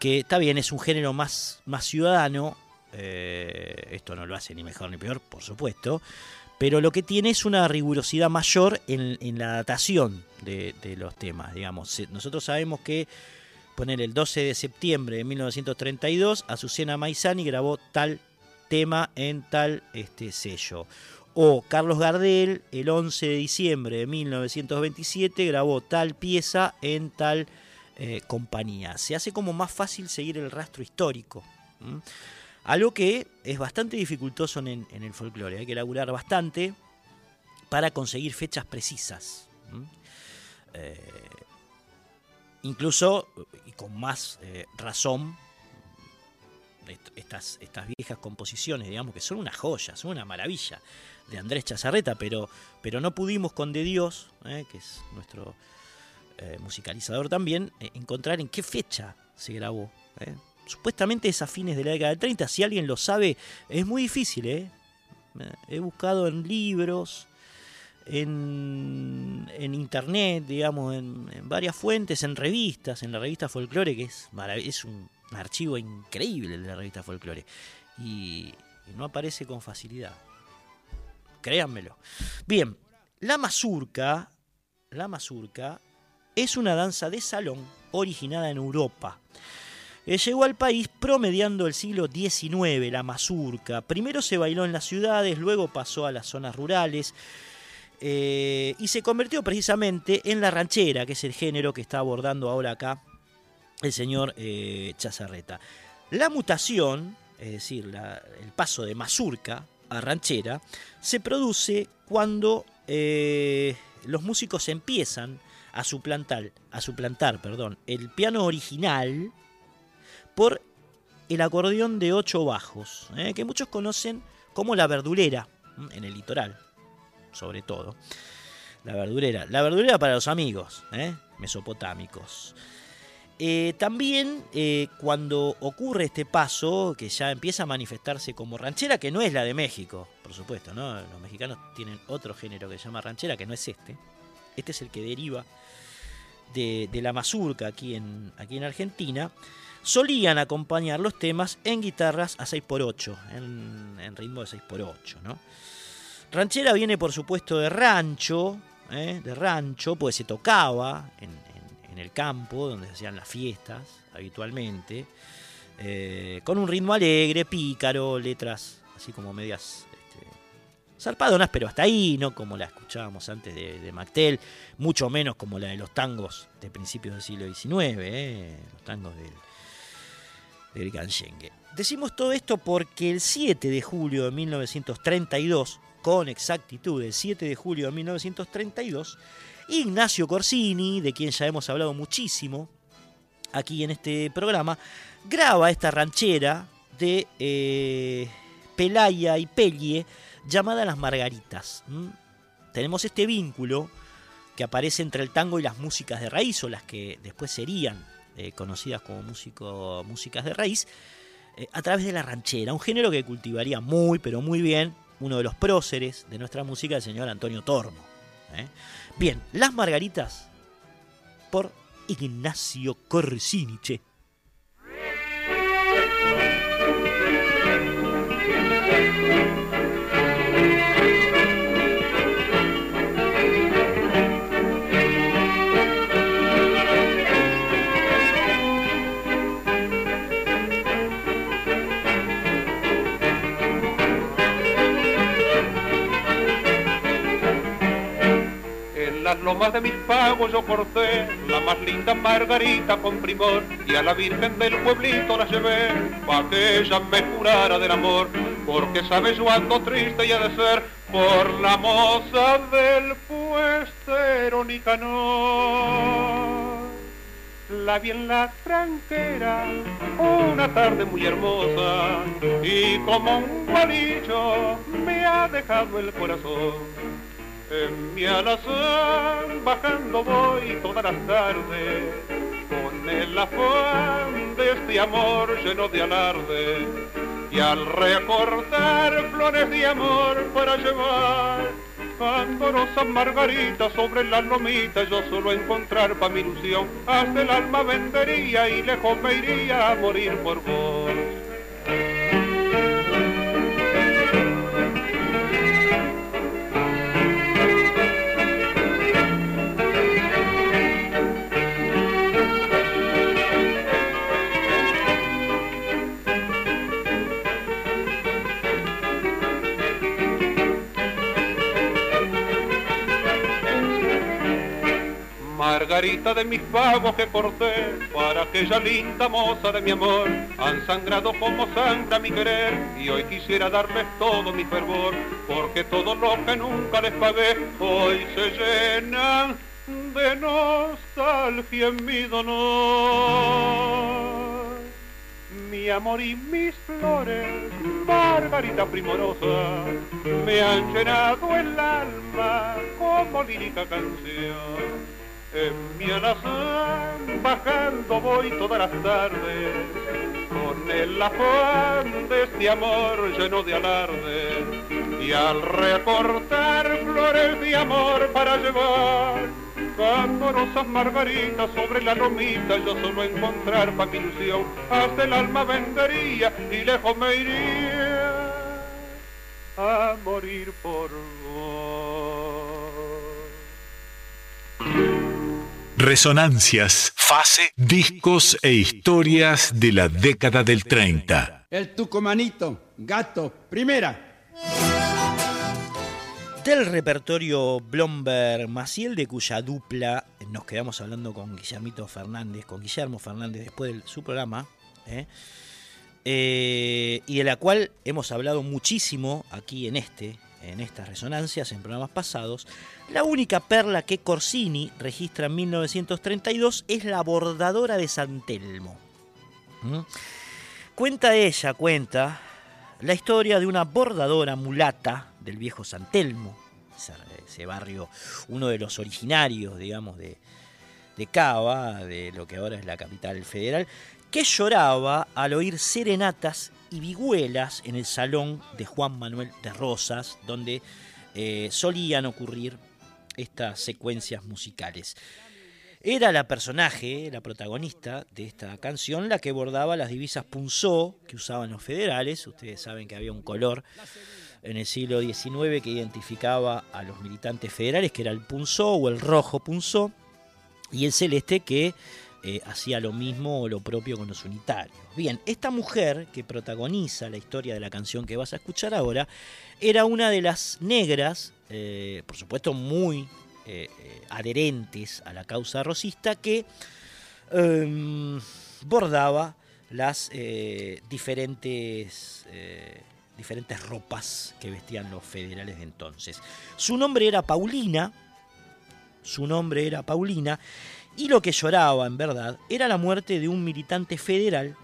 que está bien, es un género más, más ciudadano. Eh, esto no lo hace ni mejor ni peor, por supuesto. Pero lo que tiene es una rigurosidad mayor en, la datación de, los temas. Digamos. Nosotros sabemos que poner el 12 de septiembre de 1932, Azucena Maizani grabó tal tema en tal este, sello. O Carlos Gardel, el 11 de diciembre de 1927, grabó tal pieza en tal eh, compañía. Se hace como más fácil seguir el rastro histórico. Algo que es bastante dificultoso en, el folclore. Hay que laburar bastante para conseguir fechas precisas. Eh, incluso, y con más eh, razón, est- estas, estas viejas composiciones, digamos, que son una joya, son una maravilla, de Andrés Chazarreta, pero, pero no pudimos con De Dios, eh, que es nuestro musicalizador también, encontrar en qué fecha se grabó. Supuestamente es a fines de la década del 30, si alguien lo sabe, es muy difícil. eh. Eh, He buscado en libros, en, en internet, digamos, en, varias fuentes, en revistas, en la revista Folklore, que es, es un archivo increíble de la revista Folklore, y, y no aparece con facilidad. Créanmelo. Bien, la mazurca, la mazurca es una danza de salón originada en Europa. Eh, llegó al país promediando el siglo XIX, la mazurca. Primero se bailó en las ciudades, luego pasó a las zonas rurales eh, y se convirtió precisamente en la ranchera, que es el género que está abordando ahora acá el señor eh, Chazarreta. La mutación, es decir, el paso de mazurca a ranchera, se produce cuando eh, los músicos empiezan a suplantar, a suplantar perdón, el piano original por el acordeón de ocho bajos, eh, que muchos conocen como la verdulera en el litoral, sobre todo. La verdurera, la verdurera para los amigos ¿eh? mesopotámicos. Eh, también cuando ocurre este paso, que ya empieza a manifestarse como ranchera, que no es la de México, por supuesto, ¿no? Los mexicanos tienen otro género que se llama ranchera, que no es este. Este es el que deriva de, de la mazurca aquí en, aquí en Argentina. Solían acompañar los temas en guitarras a 6x8, en, ritmo de 6x8, ¿no? Ranchera viene, por supuesto, de rancho, ¿eh? de rancho, pues se tocaba en, el campo, donde se hacían las fiestas habitualmente, eh, con un ritmo alegre, pícaro, letras así como medias este, zarpadonas, pero hasta ahí, no como la escuchábamos antes de, de mucho menos como la de los tangos de principios del siglo XIX, ¿eh? los tangos del, del Ganyengue. Decimos todo esto porque el 7 de julio de 1932, con exactitud el 7 de julio de 1932, Ignacio Corsini, de quien ya hemos hablado muchísimo aquí en este programa, graba esta ranchera de eh, Pelaya y Pellie llamada Las Margaritas. Tenemos este vínculo que aparece entre el tango y las músicas de raíz, o las que después serían eh, conocidas como músico, músicas de raíz, eh, a través de la ranchera, un género que cultivaría muy, pero muy bien uno de los próceres de nuestra música, el señor Antonio Tormo. ¿eh? Bien, Las Margaritas por Ignacio Corsini, de mis pagos yo corté la más linda margarita con primor y a la Virgen del pueblito la llevé pa' que ella me curara del amor. porque sabes yo ando triste y ha de ser por la moza del puestero Nicanor. La vi en la tranquera una tarde muy hermosa y como un gualillo me ha dejado el corazón. En mi alazán bajando voy todas las tardes con el afán de este amor lleno de alarde y al recortar flores de amor para llevar candorosas margaritas sobre la lomita yo solo encontrar pa' mi ilusión hasta el alma vendería y lejos me iría a morir por vos Margarita de mis pagos que corté para aquella linda moza de mi amor, han sangrado como sangra mi querer y hoy quisiera darles todo mi fervor, porque todo lo que nunca les pagué hoy se llenan de nostalgia en mi dolor. Mi amor y mis flores, Margarita primorosa, me han llenado el alma como lírica canción en mi alazán bajando voy todas las tardes con el afán de este amor lleno de alarde y al recortar flores de amor para llevar candorosas margaritas sobre la lomita yo solo encontrar pa' mi ilusión hasta el alma vendería y lejos me iría a morir por vos Resonancias, fase, discos e historias de la década del 30. El Tucumanito, gato, primera. Del repertorio Blomberg Maciel, de cuya dupla nos quedamos hablando con Guillermito Fernández, con Guillermo Fernández después de su programa, ¿eh? Eh, y de la cual hemos hablado muchísimo aquí en este, en estas resonancias, en programas pasados, la única perla que Corsini registra en 1932 es la bordadora de San Telmo. ¿Mm? Cuenta ella, cuenta, la historia de una bordadora mulata del viejo San Telmo, ese barrio, uno de los originarios, digamos, de, de Cava, de lo que ahora es la capital federal, que lloraba al oír serenatas y vihuelas en el salón de Juan Manuel de Rosas, donde eh, solían ocurrir estas secuencias musicales. Era la personaje, la protagonista de esta canción, la que bordaba las divisas punzó que usaban los federales. Ustedes saben que había un color en el siglo XIX que identificaba a los militantes federales, que era el punzó o el rojo punzó, y el celeste que eh, hacía lo mismo o lo propio con los unitarios. Bien, esta mujer que protagoniza la historia de la canción que vas a escuchar ahora, era una de las negras, eh, por supuesto muy eh, adherentes a la causa rosista, que em, bordaba las diferentes diferentes ropas que vestían los federales de entonces. Su nombre era Paulina, su nombre era Paulina, y lo que lloraba, en verdad, era la muerte de un militante federal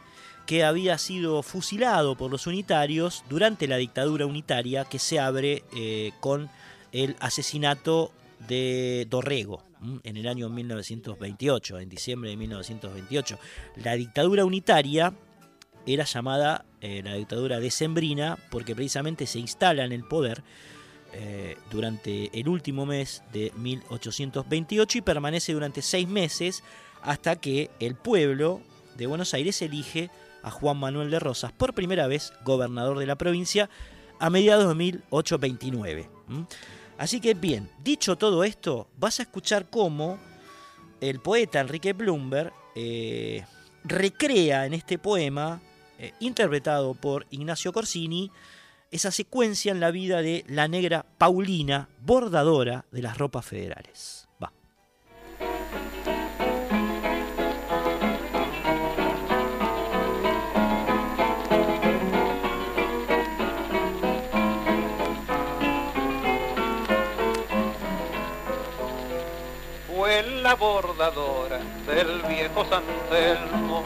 que había sido fusilado por los unitarios durante la dictadura unitaria que se abre eh, con el asesinato de Dorrego en el año 1928, en diciembre de 1928. La dictadura unitaria era llamada eh, la dictadura decembrina porque precisamente se instala en el poder eh, durante el último mes de 1828 y permanece durante seis meses hasta que el pueblo de Buenos Aires elige a Juan Manuel de Rosas por primera vez gobernador de la provincia a mediados de 1829. Así que bien, dicho todo esto, vas a escuchar cómo el poeta Enrique Bloomberg eh, recrea en este poema, eh, interpretado por Ignacio Corsini, esa secuencia en la vida de la negra Paulina, bordadora de las ropas federales. Va. Fue la bordadora del viejo San Telmo,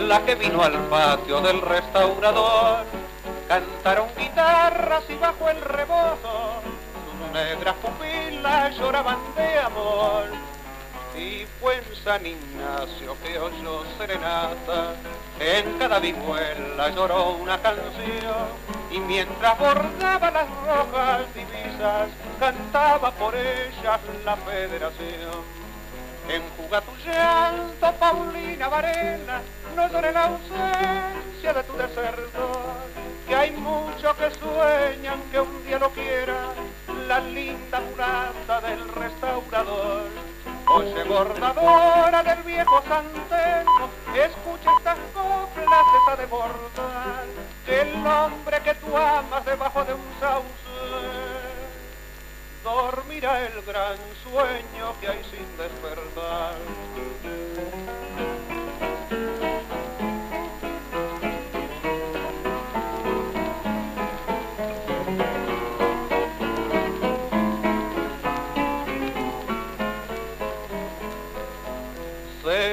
la que vino al patio del restaurador Cantaron guitarras y bajo el rebozo sus negras pupilas lloraban de amor. Y fue en San Ignacio que oyó serenata, en cada vihuela lloró una canción, y mientras bordaba las rojas divisas, cantaba por ellas la federación. Enjuga tu llanto, Paulina Varela, no llore la ausencia de tu desertor, que hay muchos que sueñan que un día lo quiera la linda mulata del restaurador. Oye, bordadora del viejo santeno, escucha estas coplas esa de bordar, que el hombre que tú amas debajo de un sauce dormirá el gran sueño que hay sin despertar.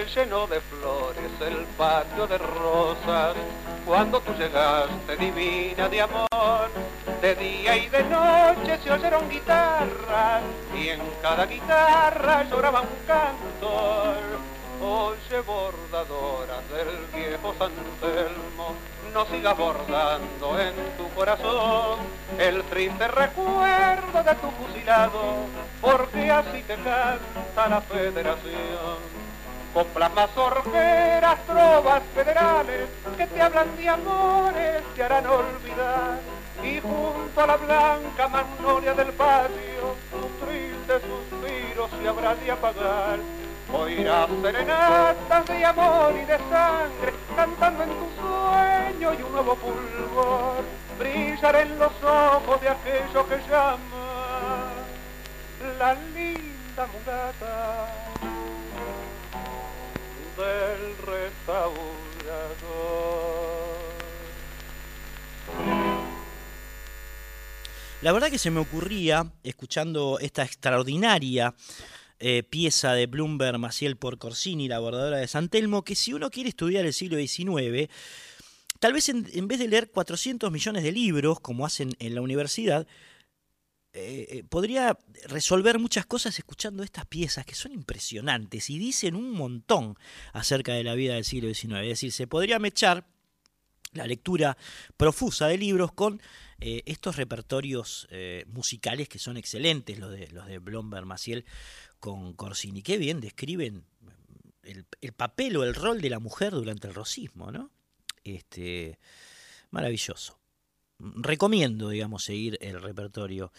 Se llenó de flores el patio de rosas cuando tú llegaste divina de amor de día y de noche se oyeron guitarras y en cada guitarra lloraba un cantor. Oye bordadora del viejo San Telmo, no sigas bordando en tu corazón el triste recuerdo de tu fusilado, porque así te canta la federación coplas mazorqueras, trovas federales que te hablan de amores, te harán olvidar. Y junto a la blanca magnolia del patio tu triste suspiro se habrá de apagar. Oirás serenatas de amor y de sangre cantando en tu sueño y un nuevo fulgor. Brillar en los ojos de aquello que llama la linda mulata del restaurador. La verdad que se me ocurría, escuchando esta extraordinaria eh, pieza de Bloomberg Maciel por Corsini, la bordadora de San Telmo, que si uno quiere estudiar el siglo XIX, tal vez en, vez de leer 400 millones de libros, como hacen en la universidad, eh, podría resolver muchas cosas escuchando estas piezas que son impresionantes y dicen un montón acerca de la vida del siglo XIX. Es decir, se podría mechar la lectura profusa de libros con eh, estos repertorios eh, musicales que son excelentes, los de, los de Blomberg Maciel con Corsini. Qué bien describen el, papel o el rol de la mujer durante el rosismo, ¿no? Este, maravilloso. Recomiendo, digamos, seguir el repertorio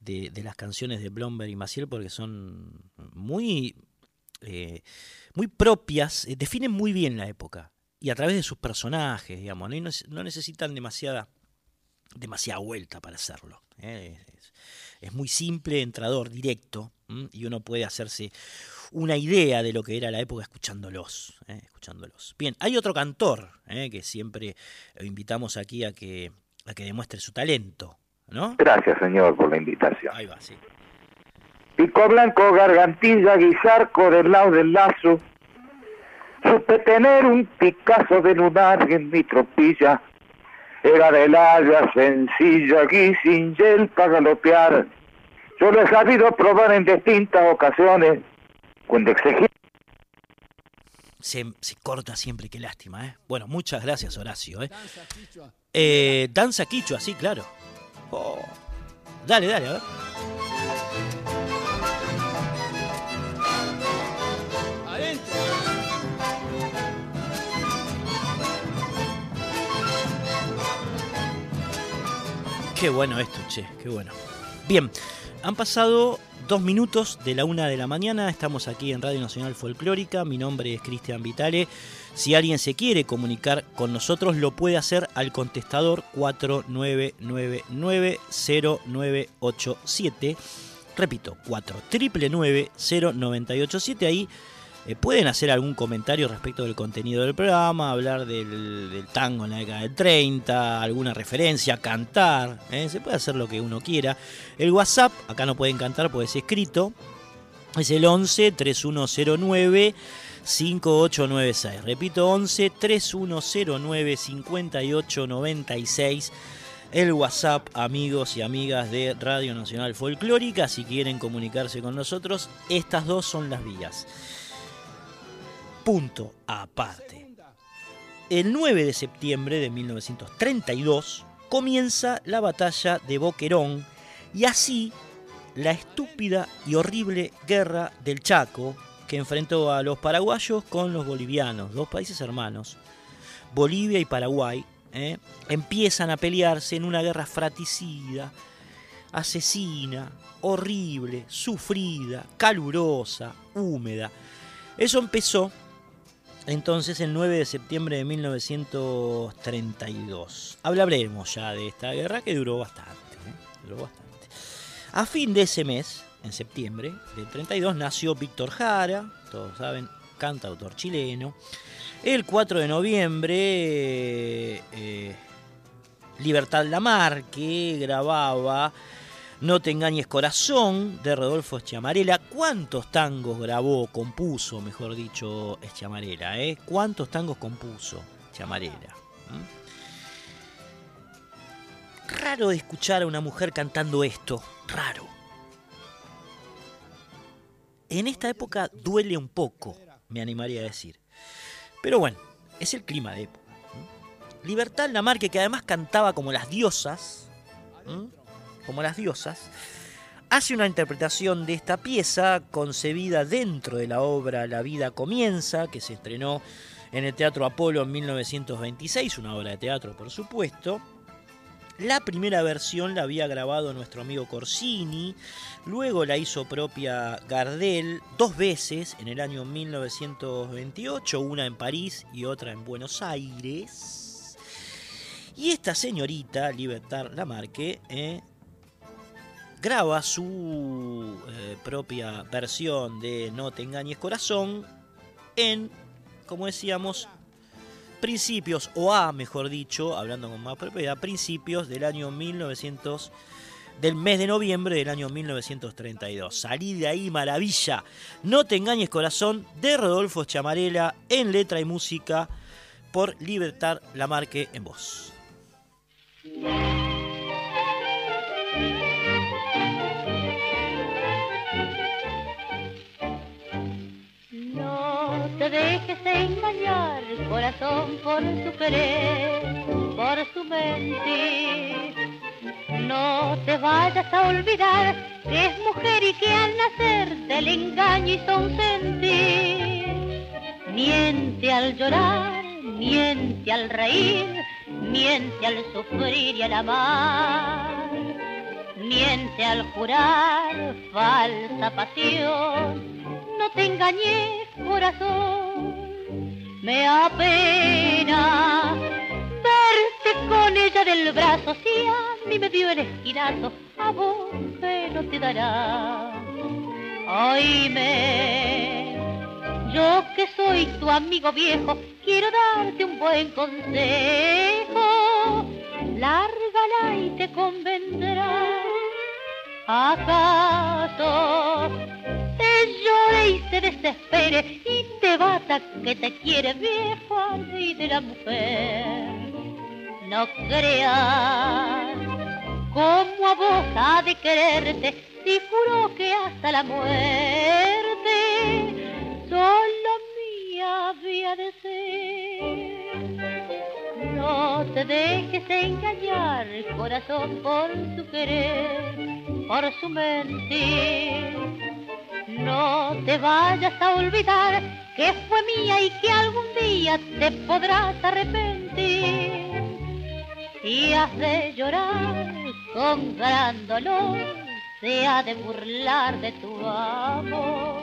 de, las canciones de Blomberg y Maciel porque son muy, eh, muy propias, definen muy bien la época y a través de sus personajes, digamos, no, necesitan demasiada, demasiada vuelta para hacerlo. ¿eh? Es, muy simple, entrador, directo, y uno puede hacerse una idea de lo que era la época escuchándolos. ¿eh? escuchándolos. Bien, hay otro cantor ¿eh? que siempre invitamos aquí a que, a que demuestre su talento. ¿no? Gracias, señor, por la invitación. Ahí va, sí. Pico Blanco, Gargantilla, Guizarco, del lado del lazo, Supe tener un Picasso de lunar en mi tropilla. Era de la sencilla, gel para galopear. Yo lo he sabido probar en distintas ocasiones. Cuando exigí se, se, corta siempre, qué lástima, ¿eh? Bueno, muchas gracias, Horacio, ¿eh? Danza quichua. Eh, danza quichua, sí, claro. Oh. Dale, dale, a ver. Qué bueno esto, che, qué bueno. Bien, han pasado dos minutos de la una de la mañana. Estamos aquí en Radio Nacional Folclórica. Mi nombre es Cristian Vitale. Si alguien se quiere comunicar con nosotros, lo puede hacer al contestador 4999-0987. Repito, 4999-0987. Ahí eh, pueden hacer algún comentario respecto del contenido del programa, hablar del, tango en la década del 30, alguna referencia, cantar, ¿eh? se puede hacer lo que uno quiera. El WhatsApp, acá no pueden cantar porque es escrito, Es el 11 3109 5896. Repito, 11 3109 5896. El WhatsApp, amigos y amigas de Radio Nacional Folclórica, si quieren comunicarse con nosotros, estas dos son las vías. Punto aparte. El 9 de septiembre de 1932 comienza la batalla de Boquerón y así la estúpida y horrible guerra del Chaco que enfrentó a los paraguayos con los bolivianos, dos países hermanos. Bolivia y Paraguay ¿eh? empiezan a pelearse en una guerra fratricida, asesina, horrible, sufrida, calurosa, húmeda. Eso empezó entonces el 9 de septiembre de 1932. Hablaremos ya de esta guerra que duró bastante. ¿eh? Duró bastante. A fin de ese mes, en septiembre del 32, nació Víctor Jara, todos saben, cantautor chileno. El 4 de noviembre, eh, Libertad Lamarque grababa No te engañes corazón de Rodolfo Eschamarela. ¿Cuántos tangos grabó, compuso, mejor dicho, Eschamarela? Eh? ¿Cuántos tangos compuso Eschamarela? Raro de escuchar a una mujer cantando esto, raro. En esta época duele un poco, me animaría a decir. Pero bueno, es el clima de época. Libertad Lamarque, que además cantaba como las diosas, como las diosas, hace una interpretación de esta pieza concebida dentro de la obra La vida comienza, que se estrenó en el Teatro Apolo en 1926, una obra de teatro por supuesto, la primera versión la había grabado nuestro amigo Corsini, luego la hizo propia Gardel dos veces en el año 1928, una en París y otra en Buenos Aires. Y esta señorita, Libertad Lamarque, eh, graba su eh, propia versión de No te engañes corazón en, como decíamos, principios, o a mejor dicho, hablando con más propiedad, principios del año 1900, del mes de noviembre del año 1932. Salí de ahí, maravilla. No te engañes corazón, de Rodolfo Chamarela, en letra y música, por Libertad Lamarque en voz. Te dejes engañar, corazón, por su querer, por su mentir. No te vayas a olvidar que es mujer y que al nacer del engaño hizo un sentir. Miente al llorar, miente al reír, miente al sufrir y al amar. Miente al jurar falsa pasión, no te engañes corazón. Me apena verte con ella del brazo, si a mí me dio el esquinazo, a vos no te dará. Oíme, yo que soy tu amigo viejo, quiero darte un buen consejo. Lárgala y te convendrá. ¿Acaso llore y se desespere y te bata que te quiere viejo y de la mujer. No creas como a vos ha de quererte si juro que hasta la muerte solo mía había de ser. No te dejes engañar, corazón, por su querer, por su mentir no te vayas a olvidar que fue mía y que algún día te podrás arrepentir. Y has de llorar con gran dolor, se ha de burlar de tu amor.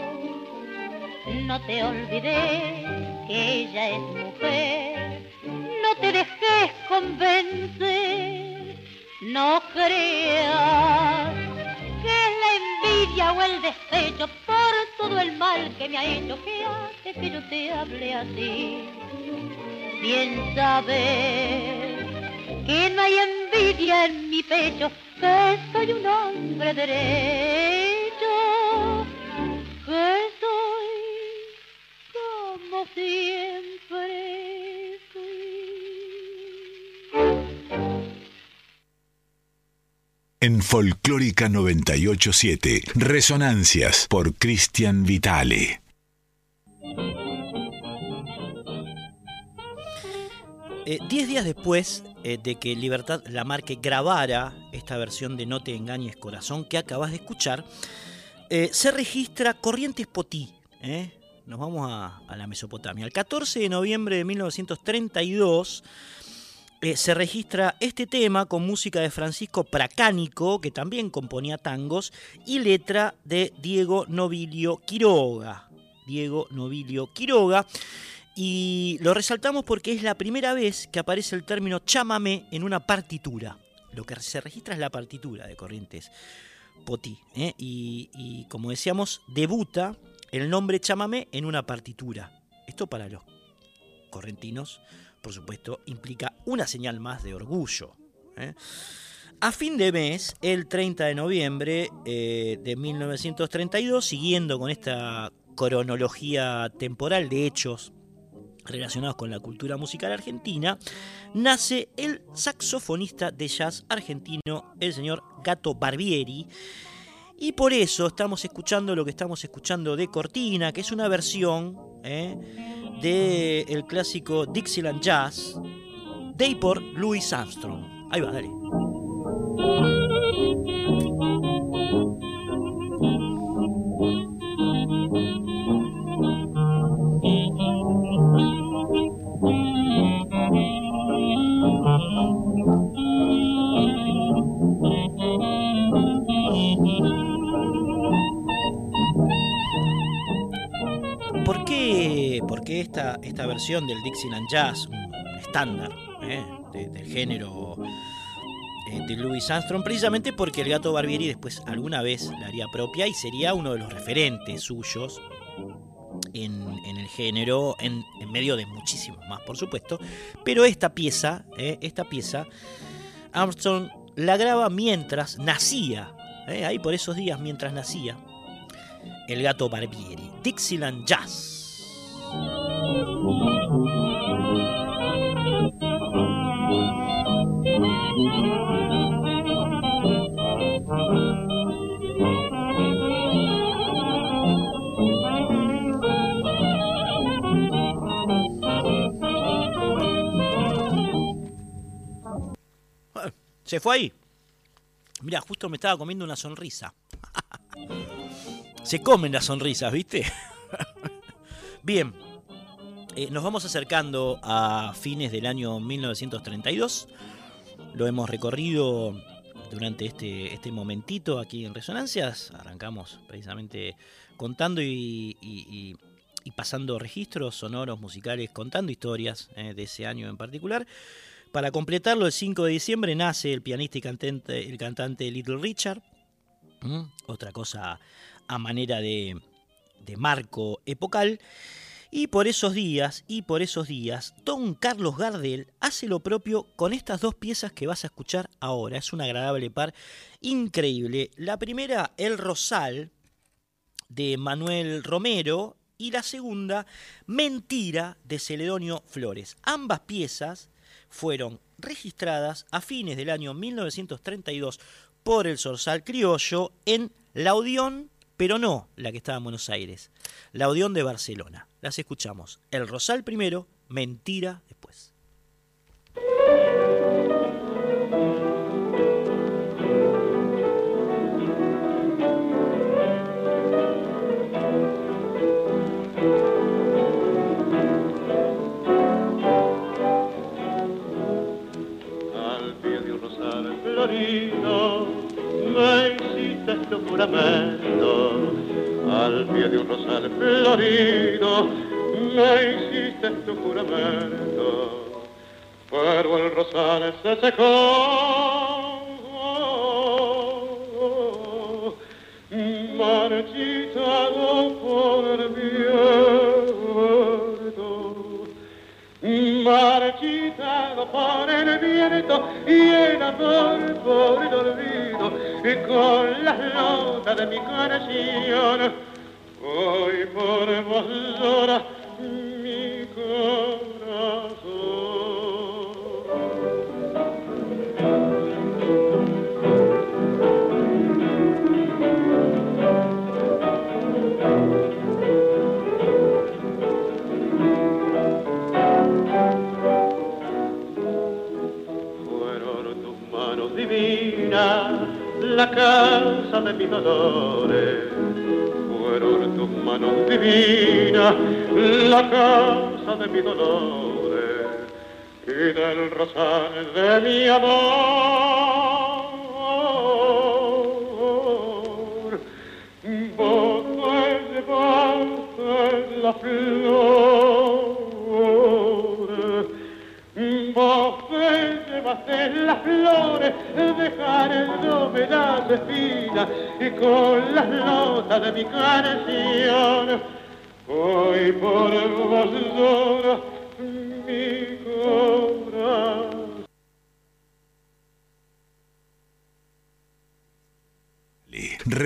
No te olvides que ella es mujer, no te dejes convencer, no creas que es la envidia o el despecho por todo el mal que me ha hecho, que hace que yo te hable así. Bien sabes que no hay envidia en mi pecho, que soy un hombre derecho, que soy como siempre fui. En Folclórica 987, Resonancias por Cristian Vitale. Eh, diez días después eh, de que Libertad Lamarque grabara esta versión de No te engañes corazón que acabas de escuchar, eh, se registra Corrientes Potí. Nos vamos a, a, la Mesopotamia. El 14 de noviembre de 1932 se registra este tema con música de Francisco Pracánico, que también componía tangos, y letra de Diego Novilio Quiroga. Diego Novilio Quiroga. Y lo resaltamos porque es la primera vez que aparece el término chámame en una partitura. Lo que se registra es la partitura de Corrientes Potí. ¿eh? Y, como decíamos, debuta el nombre chámame en una partitura. Esto para los correntinos, por supuesto, implica una señal más de orgullo. ¿eh? A fin de mes, el 30 de noviembre eh, de 1932, siguiendo con esta cronología temporal de hechos relacionados con la cultura musical argentina, nace el saxofonista de jazz argentino, el señor Gato Barbieri. Y por eso estamos escuchando lo que estamos escuchando de Cortina, que es una versión ¿eh? del clásico Dixieland Jazz, de por Louis Armstrong. Ahí va, dale. Porque esta, esta versión del Dixieland Jazz, un estándar ¿eh? del género eh, de Louis Armstrong, precisamente porque el gato Barbieri después alguna vez la haría propia y sería uno de los referentes suyos en, el género, en, medio de muchísimos más, por supuesto. Pero esta pieza, ¿eh? esta pieza, Armstrong la graba mientras nacía, ahí por esos días mientras nacía, el gato Barbieri, Dixieland Jazz. Se fue ahí. Mira, justo me estaba comiendo una sonrisa. Se comen las sonrisas, ¿viste? Bien, eh, nos vamos acercando a fines del año 1932. Lo hemos recorrido durante este, este momentito aquí en Resonancias. Arrancamos precisamente contando y, pasando registros sonoros, musicales, contando historias eh, de ese año en particular. Para completarlo, el 5 de diciembre nace el pianista y cantante, el cantante Little Richard. ¿Mm? Otra cosa a manera de, de marco epocal. Y por esos días, y por esos días, don Carlos Gardel hace lo propio con estas dos piezas que vas a escuchar ahora. Es un agradable par increíble. La primera, El Rosal, de Manuel Romero, y la segunda, Mentira, de Celedonio Flores. Ambas piezas fueron registradas a fines del año 1932 por el Sorsal Criollo en la pero no la que estaba en Buenos Aires, la Odeón de Barcelona. Las escuchamos. El Rosal primero, Mentira después. Al pie de un rosal florido me hiciste tu juramento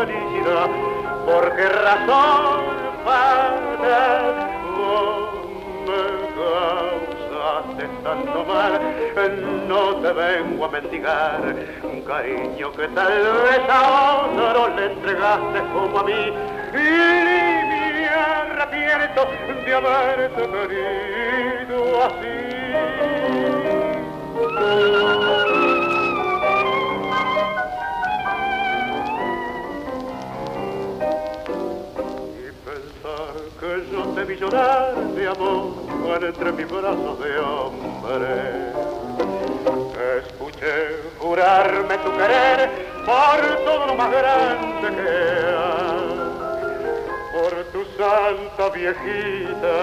Felicidad, por qué razón falta vos me causaste tanto mal, no te vengo a mendigar un cariño que tal vez a otro le entregaste como a mí y me arrepiento de haberte querido así. Vi llorar de amor entre mis brazos de hombre. Escuché jurarme tu querer por todo lo más grande que hay, por tu santa viejita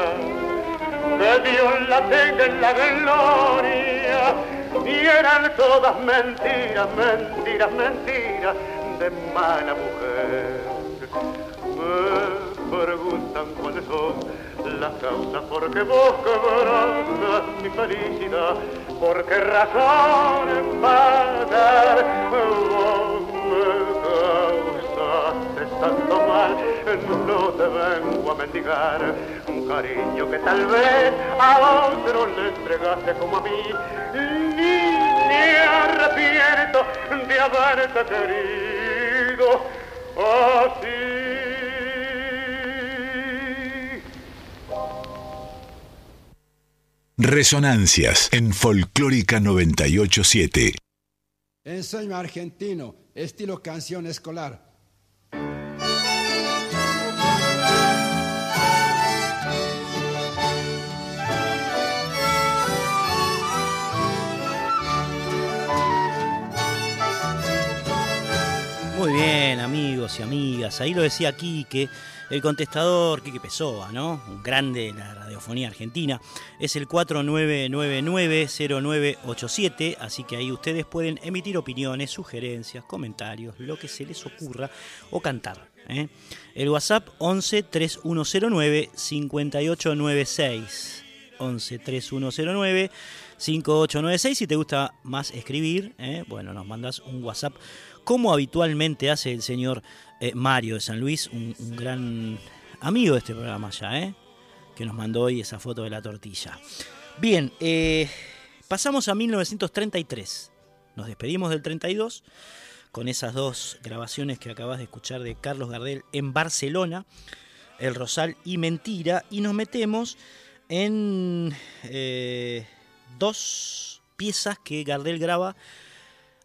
que Dios la tenga en la gloria. Y eran todas mentiras, mentiras, mentiras de mala mujer. Preguntan cuáles son las causas por qué vos quebrantas mi felicidad, por qué razón empatar vos me causaste tanto mal, no te vengo a mendigar un cariño que tal vez a otro le entregaste como a mí, ni me arrepiento de haberte querido. Así. Resonancias en Folclórica 987. Ensueño argentino, estilo canción escolar. Muy bien, amigos y amigas. Ahí lo decía Quique, el contestador, Quique Pessoa, ¿no? Un grande de la radiofonía argentina. Es el 4999-0987, así que ahí ustedes pueden emitir opiniones, sugerencias, comentarios, lo que se les ocurra o cantar. ¿eh? El WhatsApp 11 3109 5896. 11 3109 5896. Si te gusta más escribir, ¿eh? bueno, nos mandas un WhatsApp como habitualmente hace el señor eh, Mario de San Luis, un, gran amigo de este programa ya, ¿eh? que nos mandó hoy esa foto de la tortilla. Bien, eh, pasamos a 1933. Nos despedimos del 32 con esas dos grabaciones que acabas de escuchar de Carlos Gardel en Barcelona, El Rosal y Mentira, y nos metemos en dos piezas que Gardel graba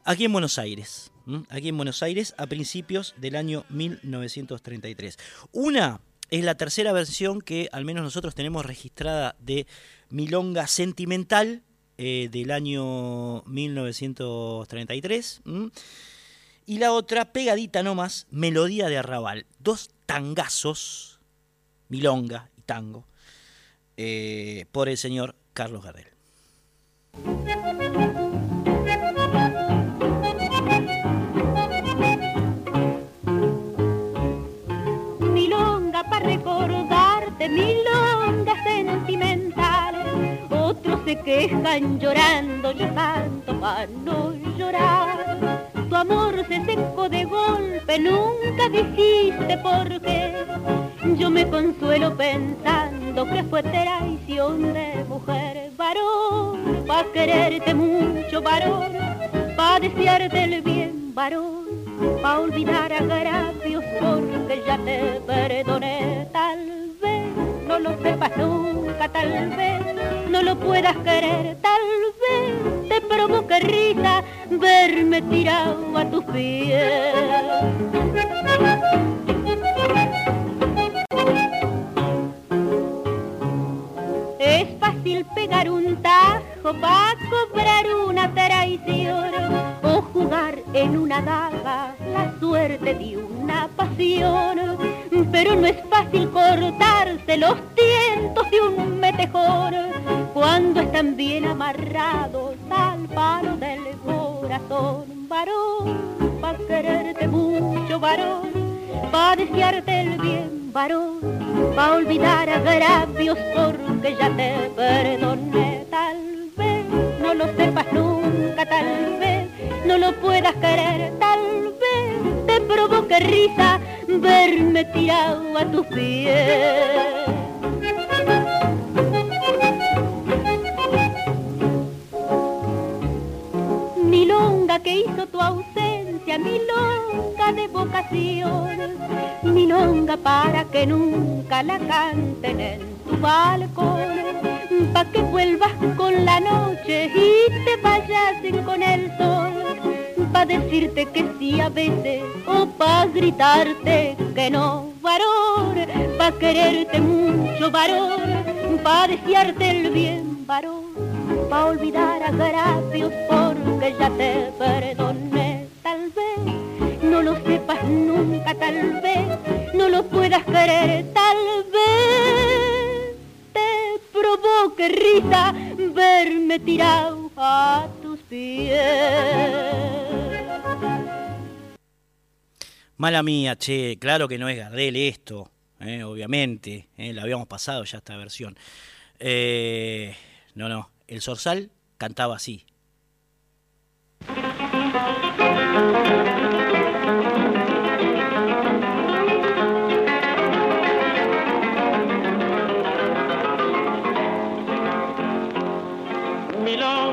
aquí en Buenos Aires aquí en Buenos Aires a principios del año 1933. Una es la tercera versión que al menos nosotros tenemos registrada de Milonga Sentimental eh, del año 1933. ¿m? Y la otra, pegadita nomás, Melodía de Arrabal. Dos tangazos milonga y tango, eh, por el señor Carlos Gardel. Recordarte, milonga sentimental. Otros se quejan llorando, yo canto para no llorar. Tu amor se secó de golpe, nunca dijiste por qué. Yo me consuelo pensando que fue traición de mujer, varón, pa' quererte mucho, varón, pa' desearte el bien, varón, pa' olvidar agravios porque ya te perdoné, tal vez no lo sepas nunca, tal vez no lo puedas querer, tal vez te provoque risa verme tirado a tus pies. Pegar un tajo para cobrar una traición o jugar en una daga la suerte de una pasión. Pero no es fácil cortarse los tientos de un metejón cuando están bien amarrados al palo del corazón. Varón, pa' quererte mucho, varón, pa' desearte el bien, varón, pa' olvidar agravios porque ya te perdoné. Tal vez no lo sepas nunca, tal vez no lo puedas querer, tal vez te provoque risa verme tirado a tus pies. Milonga que hizo tu ausencia, milonga de vocación, milonga para que nunca la canten en tu balcón, pa' que vuelvas con la noche y te vayas con el sol, pa' decirte que sí a veces o pa' gritarte que no, varón, pa' quererte mucho, varón, pa' desearte el bien, varón pa' olvidar agravios porque ya te perdoné. Tal vez no lo sepas nunca, tal vez no lo puedas querer, tal vez te provoque risa verme tirado a tus pies. Mala mía, che, claro que no es Gardel esto, eh, obviamente, eh, la habíamos pasado ya esta versión. Eh, no, no, el Zorzal cantaba así.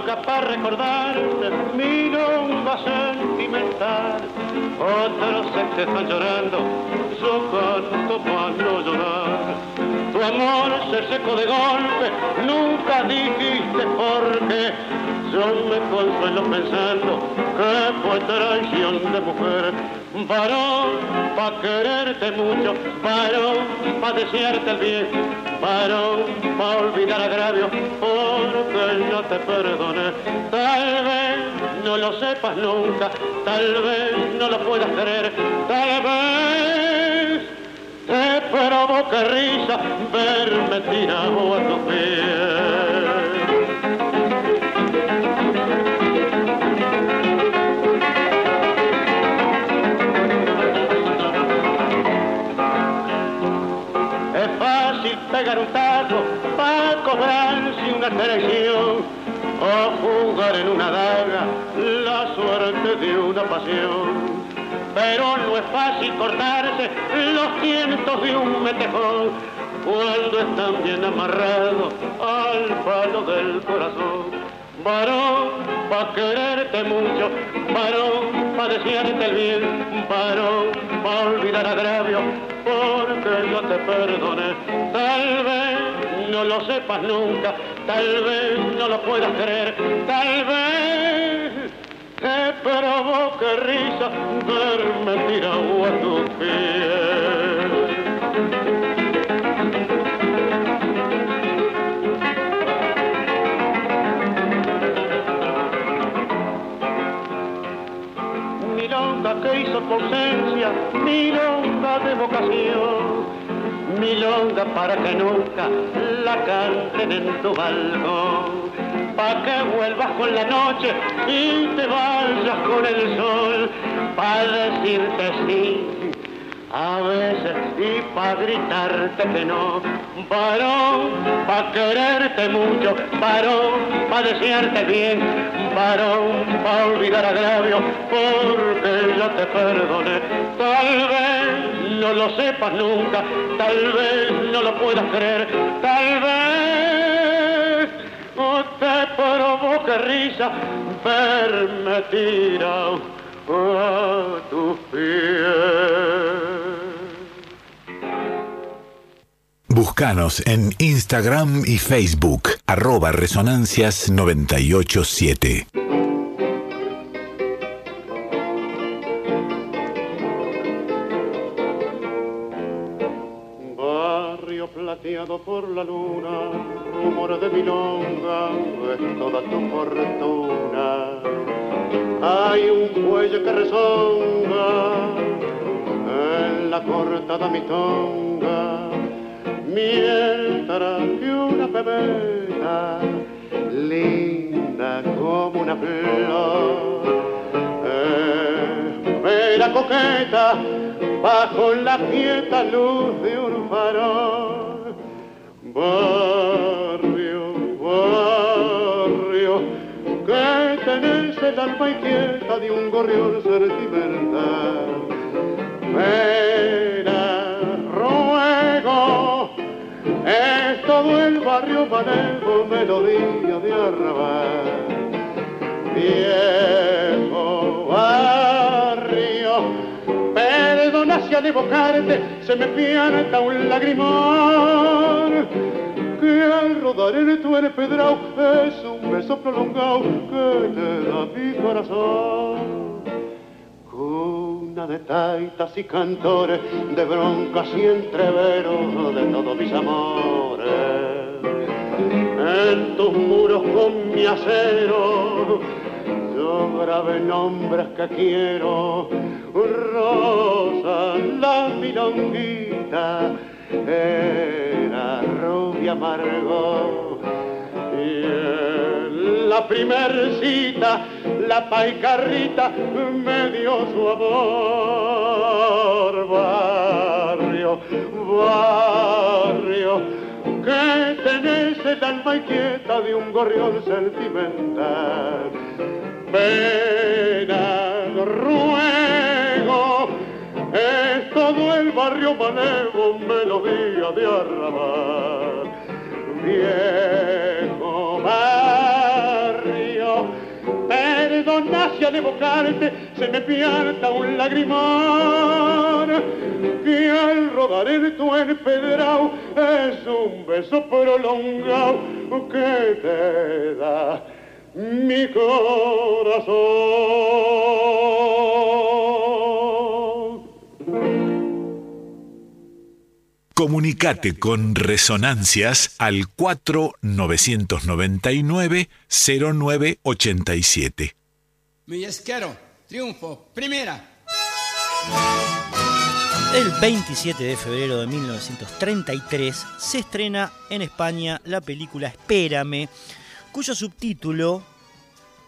Milonga para recordarte, milonga sentimental. Otros se están llorando, yo canto para no llorar. Tu amor se secó de golpe, nunca dijiste por qué. Yo me consuelo pensando que fue traición de mujer. Varón, pa' quererte mucho, varón, pa' desearte el bien, varón, pa' olvidar agravio, porque no te perdoné. Tal vez no lo sepas nunca, tal vez no lo puedas creer, tal vez te provoca risa verme tirado a tu pies. Pegar un taco para cobrarse una traición o jugar en una daga la suerte de una pasión. Pero no es fácil cortarse los cientos de un metejón cuando están bien amarrados al palo del corazón. Varón, pa' quererte mucho, varón, pa' desearte el bien, varón, pa' olvidar agravio, porque yo te perdoné. Tal vez no lo sepas nunca, tal vez no lo puedas creer, tal vez te provoque risa verme tirado a tus pies. Milonga de vocación, milonga para que nunca la canten en tu balcón. Pa' que vuelvas con la noche y te vayas con el sol, pa' decirte sí a veces y pa' gritarte que no, varón, pa' quererte mucho, varón, pa' desearte bien, varón, pa' olvidar agravio, porque yo te perdone. Tal vez no lo sepas nunca, tal vez no lo puedas creer, tal vez te provoque risa verme tirado a tus pies. Búscanos en Instagram y Facebook, arroba resonancias987. Barrio plateado por la luna, rumor de milonga, es toda tu fortuna. Hay un cuello que resonga en la cortada mitonga mientras que una pebeta linda como una flor espera coqueta bajo la quieta luz de un farol. Barrio, barrio que tenés el alma inquieta de un gorrión sentimental barrio manejo, melodía de arrabal. Viejo barrio, perdona si al evocarte se me pianta un lagrimón. Que al rodar en tu empedrado es un beso prolongado que te da mi corazón de taitas y cantores, de broncas y entreveros de todos mis amores. En tus muros con mi acero, yo grabé nombres que quiero. Rosa, la milonguita, era rubia amargo. Y en la primer cita la paicarrita me dio su amor. Barrio, barrio, que tenés el alma inquieta de un gorrión sentimental. Pena, ruego, es todo el barrio manejo, melodía de arrabal. Viejo y al evocarte se me pierda un lagrimar que al rodar el tu empedrado es un beso prolongado que te da mi corazón. Comunicate con Resonancias al 4999 0987 Millesquero, triunfo, primera. El 27 de febrero de 1933 se estrena en España la película Espérame, cuyo subtítulo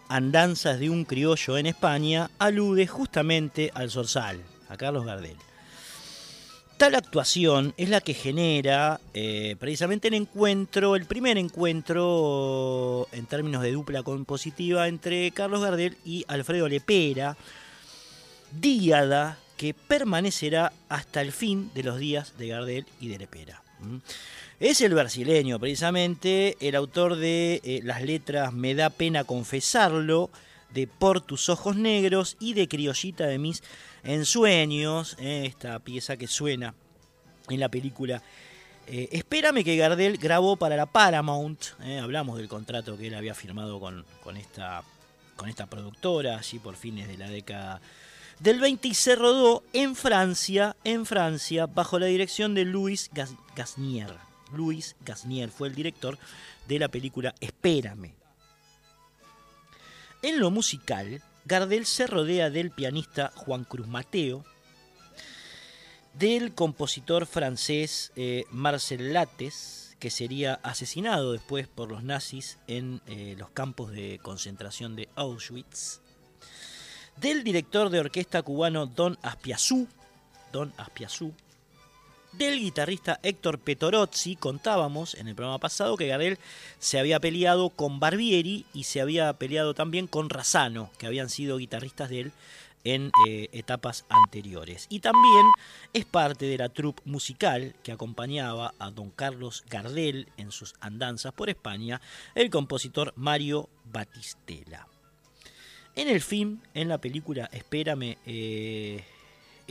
Andanzas de un criollo en España alude justamente al zorzal, a Carlos Gardel. Tal actuación es la que genera eh, precisamente el encuentro, el primer encuentro en términos de dupla compositiva entre Carlos Gardel y Alfredo Lepera, díada que permanecerá hasta el fin de los días de Gardel y de Lepera. Es el brasileño, precisamente, el autor de eh, las letras Me da pena confesarlo, de Por tus ojos negros y de Criollita de mis ensueños, eh, esta pieza que suena en la película. Eh, espérame que Gardel grabó para la Paramount, eh, hablamos del contrato que él había firmado con, con, esta, con esta productora, allí por fines de la década del 20 y se rodó en Francia, en Francia, bajo la dirección de Louis Gasnier. Louis Gasnier fue el director de la película Espérame. En lo musical, Gardel se rodea del pianista Juan Cruz Mateo, del compositor francés eh, Marcel Lattes, que sería asesinado después por los nazis en eh, los campos de concentración de Auschwitz, del director de orquesta cubano Don Aspiazú, Don Aspiazú, del guitarrista Héctor Petorozzi. Contábamos en el programa pasado que Gardel se había peleado con Barbieri y se había peleado también con Razano, que habían sido guitarristas de él en eh, etapas anteriores. Y también es parte de la troupe musical que acompañaba a don Carlos Gardel en sus andanzas por España, el compositor Mario Batistela. En el film, en la película Espérame, eh,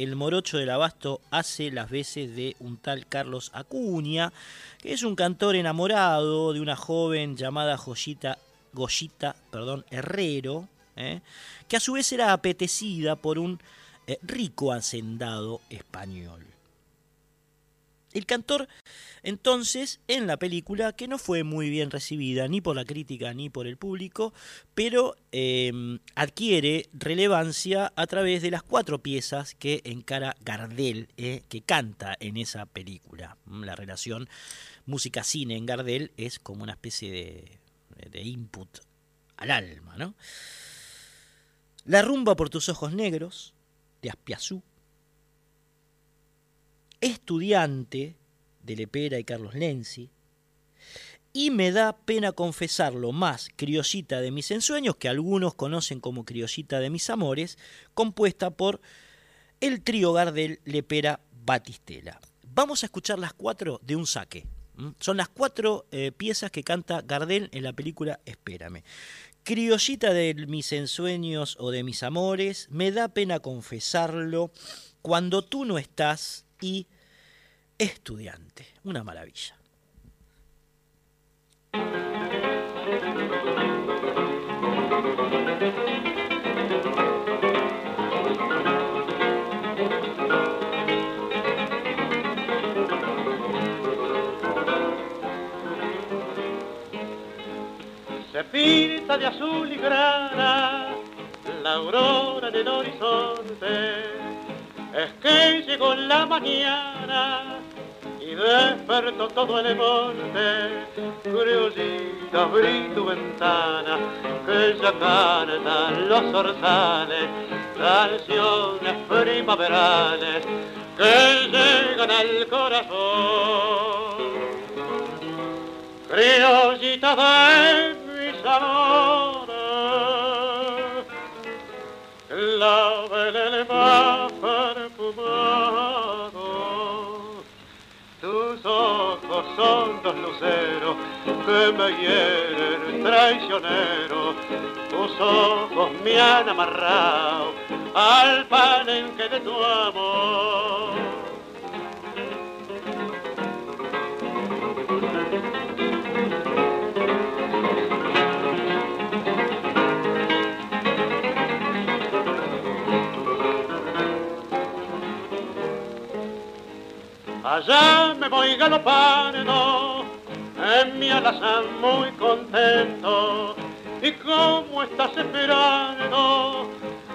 el morocho del abasto hace las veces de un tal Carlos Acuña, que es un cantor enamorado de una joven llamada Joyita, Goyita perdón, Herrero, ¿eh? que a su vez era apetecida por un eh, rico hacendado español. El cantor, entonces, en la película, que no fue muy bien recibida ni por la crítica ni por el público, pero em, adquiere relevancia a través de las cuatro piezas que encara Gardel, eh, que canta en esa película. Mm, la relación música-cine en Gardel es como una especie de, de input al alma, ¿no? La rumba por tus ojos negros, de Aspiazú, estudiante de Lepera y Carlos Lenzi, y me da pena confesarlo más, Criollita de mis ensueños, que algunos conocen como Criollita de mis amores, compuesta por el trío Gardel Lepera Batistela. Vamos a escuchar las cuatro de un saque. Son las cuatro eh, piezas que canta Gardel en la película Espérame. Criollita de mis ensueños o de mis amores, me da pena confesarlo, cuando tú no estás y estudiante. Una maravilla. Se pinta de azul y grana la aurora en el horizonte. Es que llegó la mañana y despertó todo el monte. Criollita, abrí tu ventana, que ya cantan los orzales, canciones primaverales que llegan al corazón. Criollita de mis amores, la el más Tus ojos son dos luceros que me hieren traicionero. Tus ojos me han amarrado al palenque de tu amor. Allá me voy galopando, en mi alazán muy contento. ¿Y cómo estás esperando?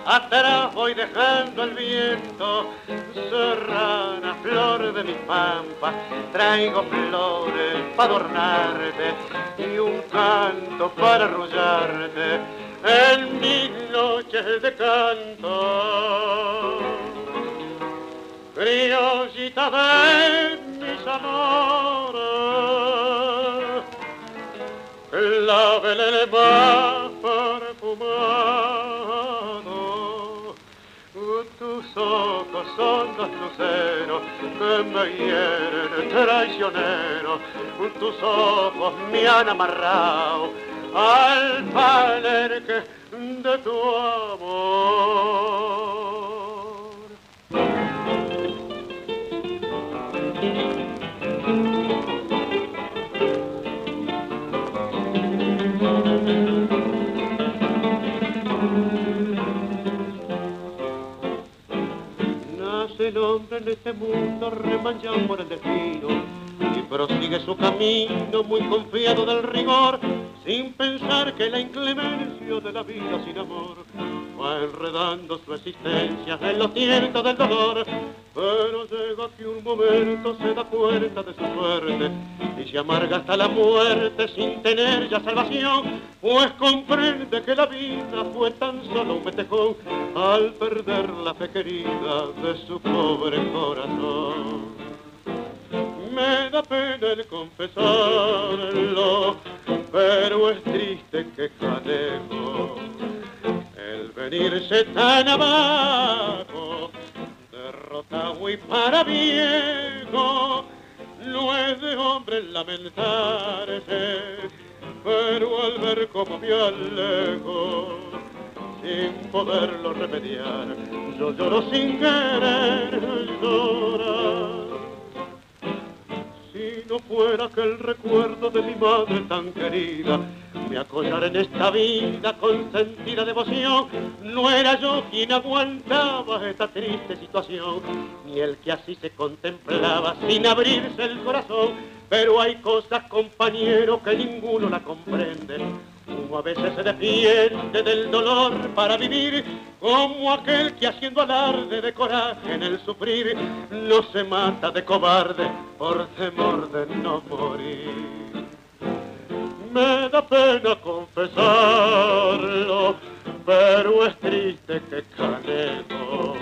Atrás voy dejando el viento, serrana, flor de mi pampa, traigo flores para adornarte y un canto para arrullarte en mis noches de canto criollita de mis amores, la velele más perfumado. Tus ojos son dos luceros que me hieren traicionero, tus ojos me han amarrado al palenque de tu amor. El hombre en este mundo remanchado por el destino y prosigue su camino muy confiado del rigor sin pensar que la inclemencia de la vida sin amor va enredando su existencia en los tientos del dolor. Pero llega que un momento se da cuenta de su suerte y se amarga hasta la muerte sin tener ya salvación, pues comprende que la vida fue tan solo un metejón al perder la fe querida de su pobre corazón me da pena el confesarlo, pero es triste que canejo el venirse tan abajo, derrotado y para viejo, no es de hombre lamentarse, pero al ver como me alejo, sin poderlo remediar, yo lloro sin querer llorar no fuera aquel recuerdo de mi madre tan querida, me acollar en esta vida con sentida devoción, no era yo quien aguantaba esta triste situación, ni el que así se contemplaba sin abrirse el corazón, pero hay cosas, compañero, que ninguno la comprende como a veces se defiende del dolor para vivir, como aquel que haciendo alarde de coraje en el sufrir, no se mata de cobarde por temor de no morir. Me da pena confesarlo, pero es triste que canejo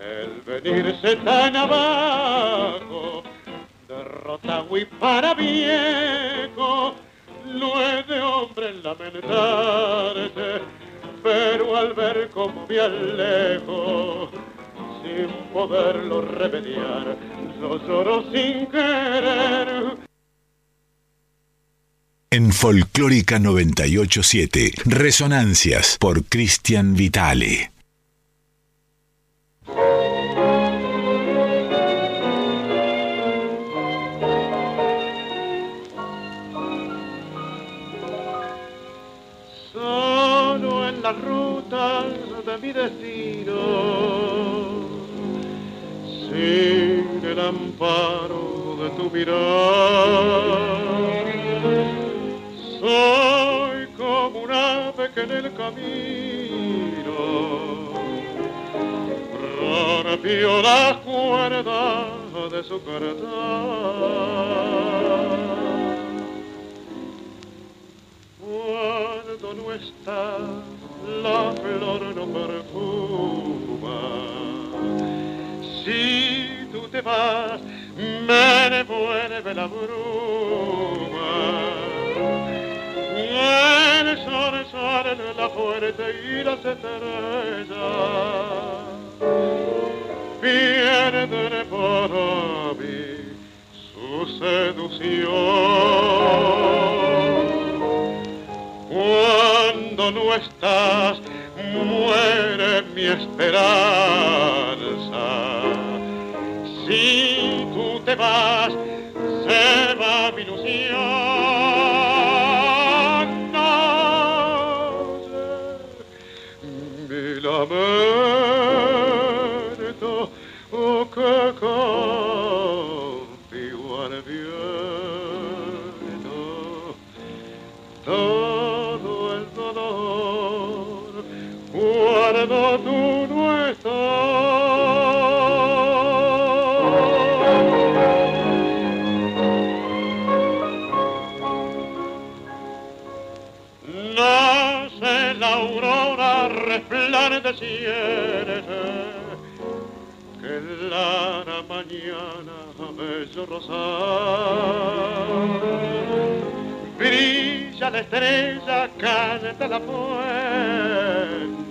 el venirse tan abajo, derrotado y para viejo, no es de hombre lamentarse, pero al ver cómo me alejo, sin poderlo remediar, yo lloro sin querer. En Folclórica 987, Resonancias por Cristian Vitale. Mi destino, sin el amparo de tu mirar. Soy como un ave que en el camino rompió la cuerda de su carta cuando no está la flor no perfuma. Si tú te vas, me devuelve la bruma. El sol sale en la fuerte y las estrellas pierden por mí su seducción. Cuando no estás, muere mi esperanza. Si tú te vas, se va mi ilusión. No mi cuando tú no estás. Nace la aurora resplandeciente que la mañana bello rosal brilla la estrella, canta la fuente.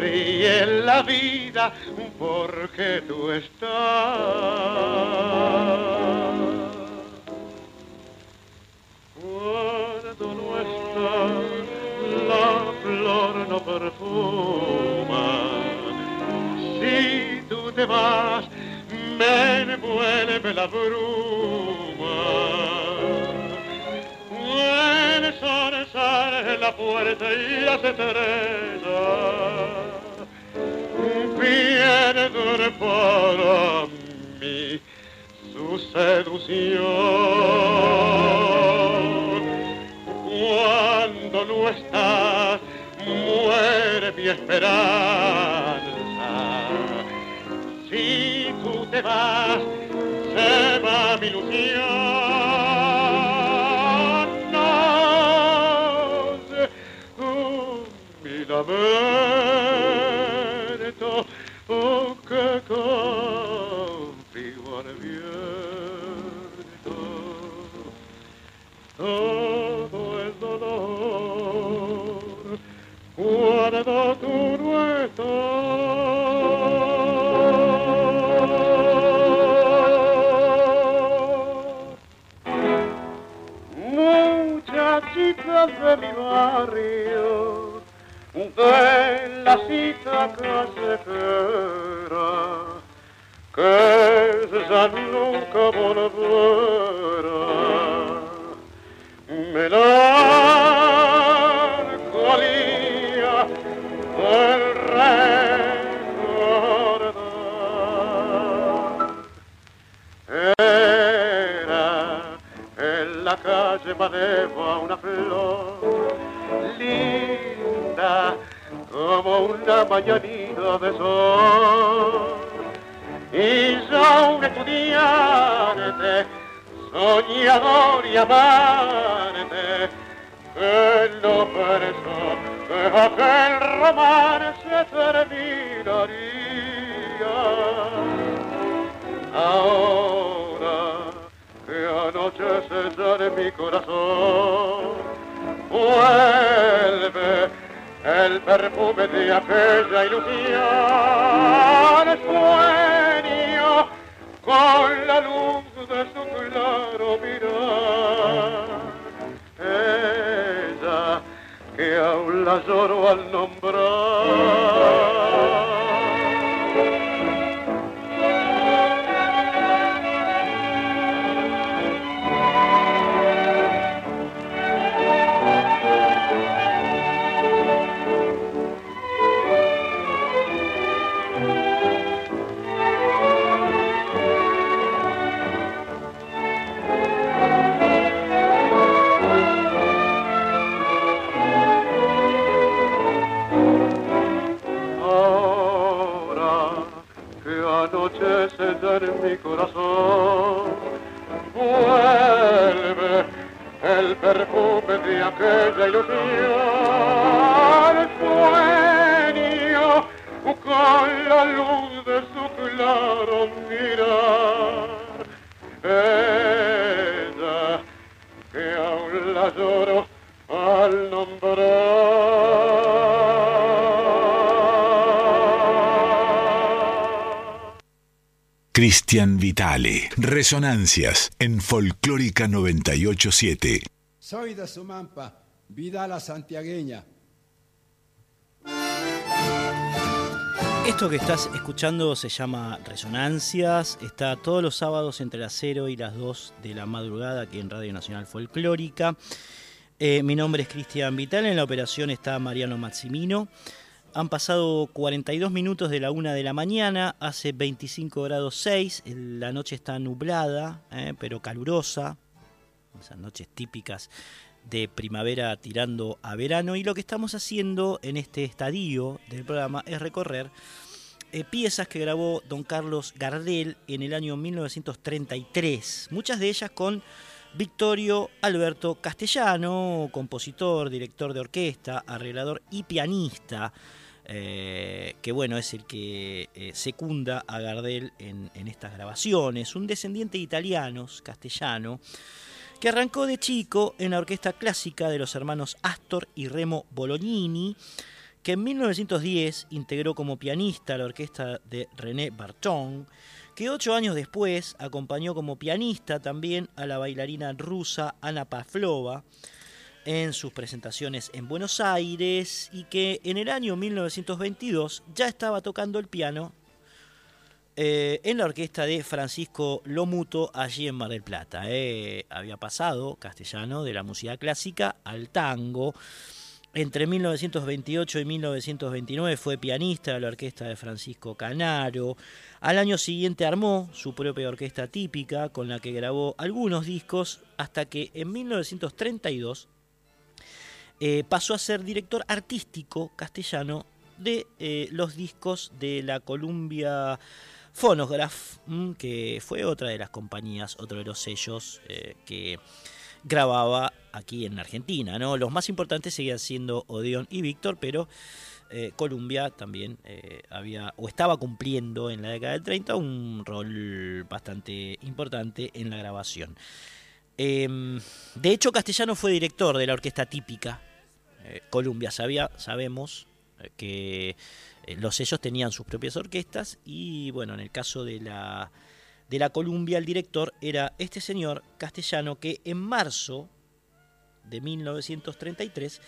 Ríe la vida porque tú estás. Cuando no estás, la flor no perfuma. Si tú te vas, me envuelve la bruma. El sol sale en la puerta y las estrellas pierden para mí su seducción. Cuando no estás, muere mi esperanza. Si tú te vas, se va mi ilusión. Mi lamento, oh, que contigo. Todo el dolor, cuando tú no estás. Muchachitas de mi barrio, de la cita callejera, que ya nunca volverá. Melancolía del recordar. Era en la calle Maneva una flor como una mañanita de sol. Y ya un estudiante soñador y amante que no pensó que aquel romance terminaría. Ahora que anochece ya mi corazón, vuelve el perfume de aquella ilusión, sueño con la luz de su claro mirar. Ella que aún la lloro al nombrar. En mi corazón, vuelve el perfume de aquella ilusión, sueño con la luz de su claro mirar. Ella que aún la lloro al nombrar. Cristian Vitale. Resonancias en Folclórica 987. Soy de Sumampa, vida la santiagueña. Esto que estás escuchando se llama Resonancias, está todos los sábados entre las 0 y las 2 de la madrugada aquí en Radio Nacional Folclórica. Eh, mi nombre es Cristian Vital, en la operación está Mariano Maximino. Han pasado 42 minutos de la 1 de la mañana, hace 25 grados 6, la noche está nublada, eh, pero calurosa, esas noches típicas de primavera tirando a verano y lo que estamos haciendo en este estadio del programa es recorrer eh, piezas que grabó don Carlos Gardel en el año 1933, muchas de ellas con Victorio Alberto Castellano, compositor, director de orquesta, arreglador y pianista, eh, que bueno, es el que eh, secunda a Gardel en, en estas grabaciones, un descendiente de italianos, castellano, que arrancó de chico en la orquesta clásica de los hermanos Astor y Remo Bolognini, que en 1910 integró como pianista la orquesta de René Barton, que ocho años después acompañó como pianista también a la bailarina rusa Ana Pavlova en sus presentaciones en Buenos Aires y que en el año 1922 ya estaba tocando el piano eh, en la orquesta de Francisco Lomuto allí en Mar del Plata. eh. Había pasado castellano de la música clásica al tango. Entre 1928 y 1929 fue pianista de la orquesta de Francisco Canaro. Al año siguiente armó su propia orquesta típica con la que grabó algunos discos hasta que en 1932 eh, pasó a ser director artístico castellano de eh, los discos de la Columbia Phonograph, mm, que fue otra de las compañías, otro de los sellos eh, que grababa aquí en Argentina. ¿no? Los más importantes seguían siendo Odeon y Víctor, pero Columbia también había o estaba cumpliendo en la década del 30 un rol bastante importante en la grabación. Em, de hecho, Castellano fue director de la orquesta típica. Eh, Columbia sabía, sabemos que los sellos tenían sus propias orquestas y bueno, en el caso de la de la Columbia el director era este señor castellano que en marzo de 1933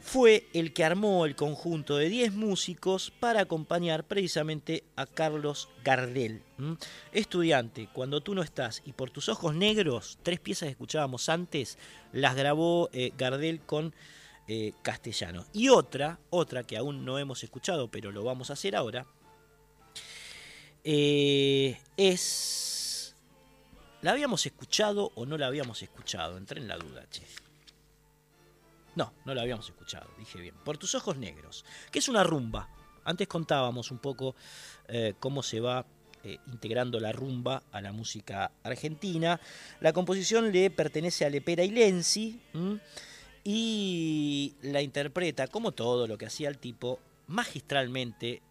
fue el que armó el conjunto de 10 músicos para acompañar precisamente a Carlos Gardel. Estudiante, cuando tú no estás y por tus ojos negros, tres piezas que escuchábamos antes, las grabó eh, Gardel con eh, castellano. Y otra, otra que aún no hemos escuchado, pero lo vamos a hacer ahora, eh, es... ¿La habíamos escuchado o no la habíamos escuchado? Entré en la duda, che. No, no la habíamos escuchado, dije bien. Por tus ojos negros, que es una rumba. Antes contábamos un poco eh, cómo se va integrando la rumba a la música argentina. La composición le pertenece a Lepera y Lenzi y la interpreta, como todo lo que hacía el tipo, magistralmente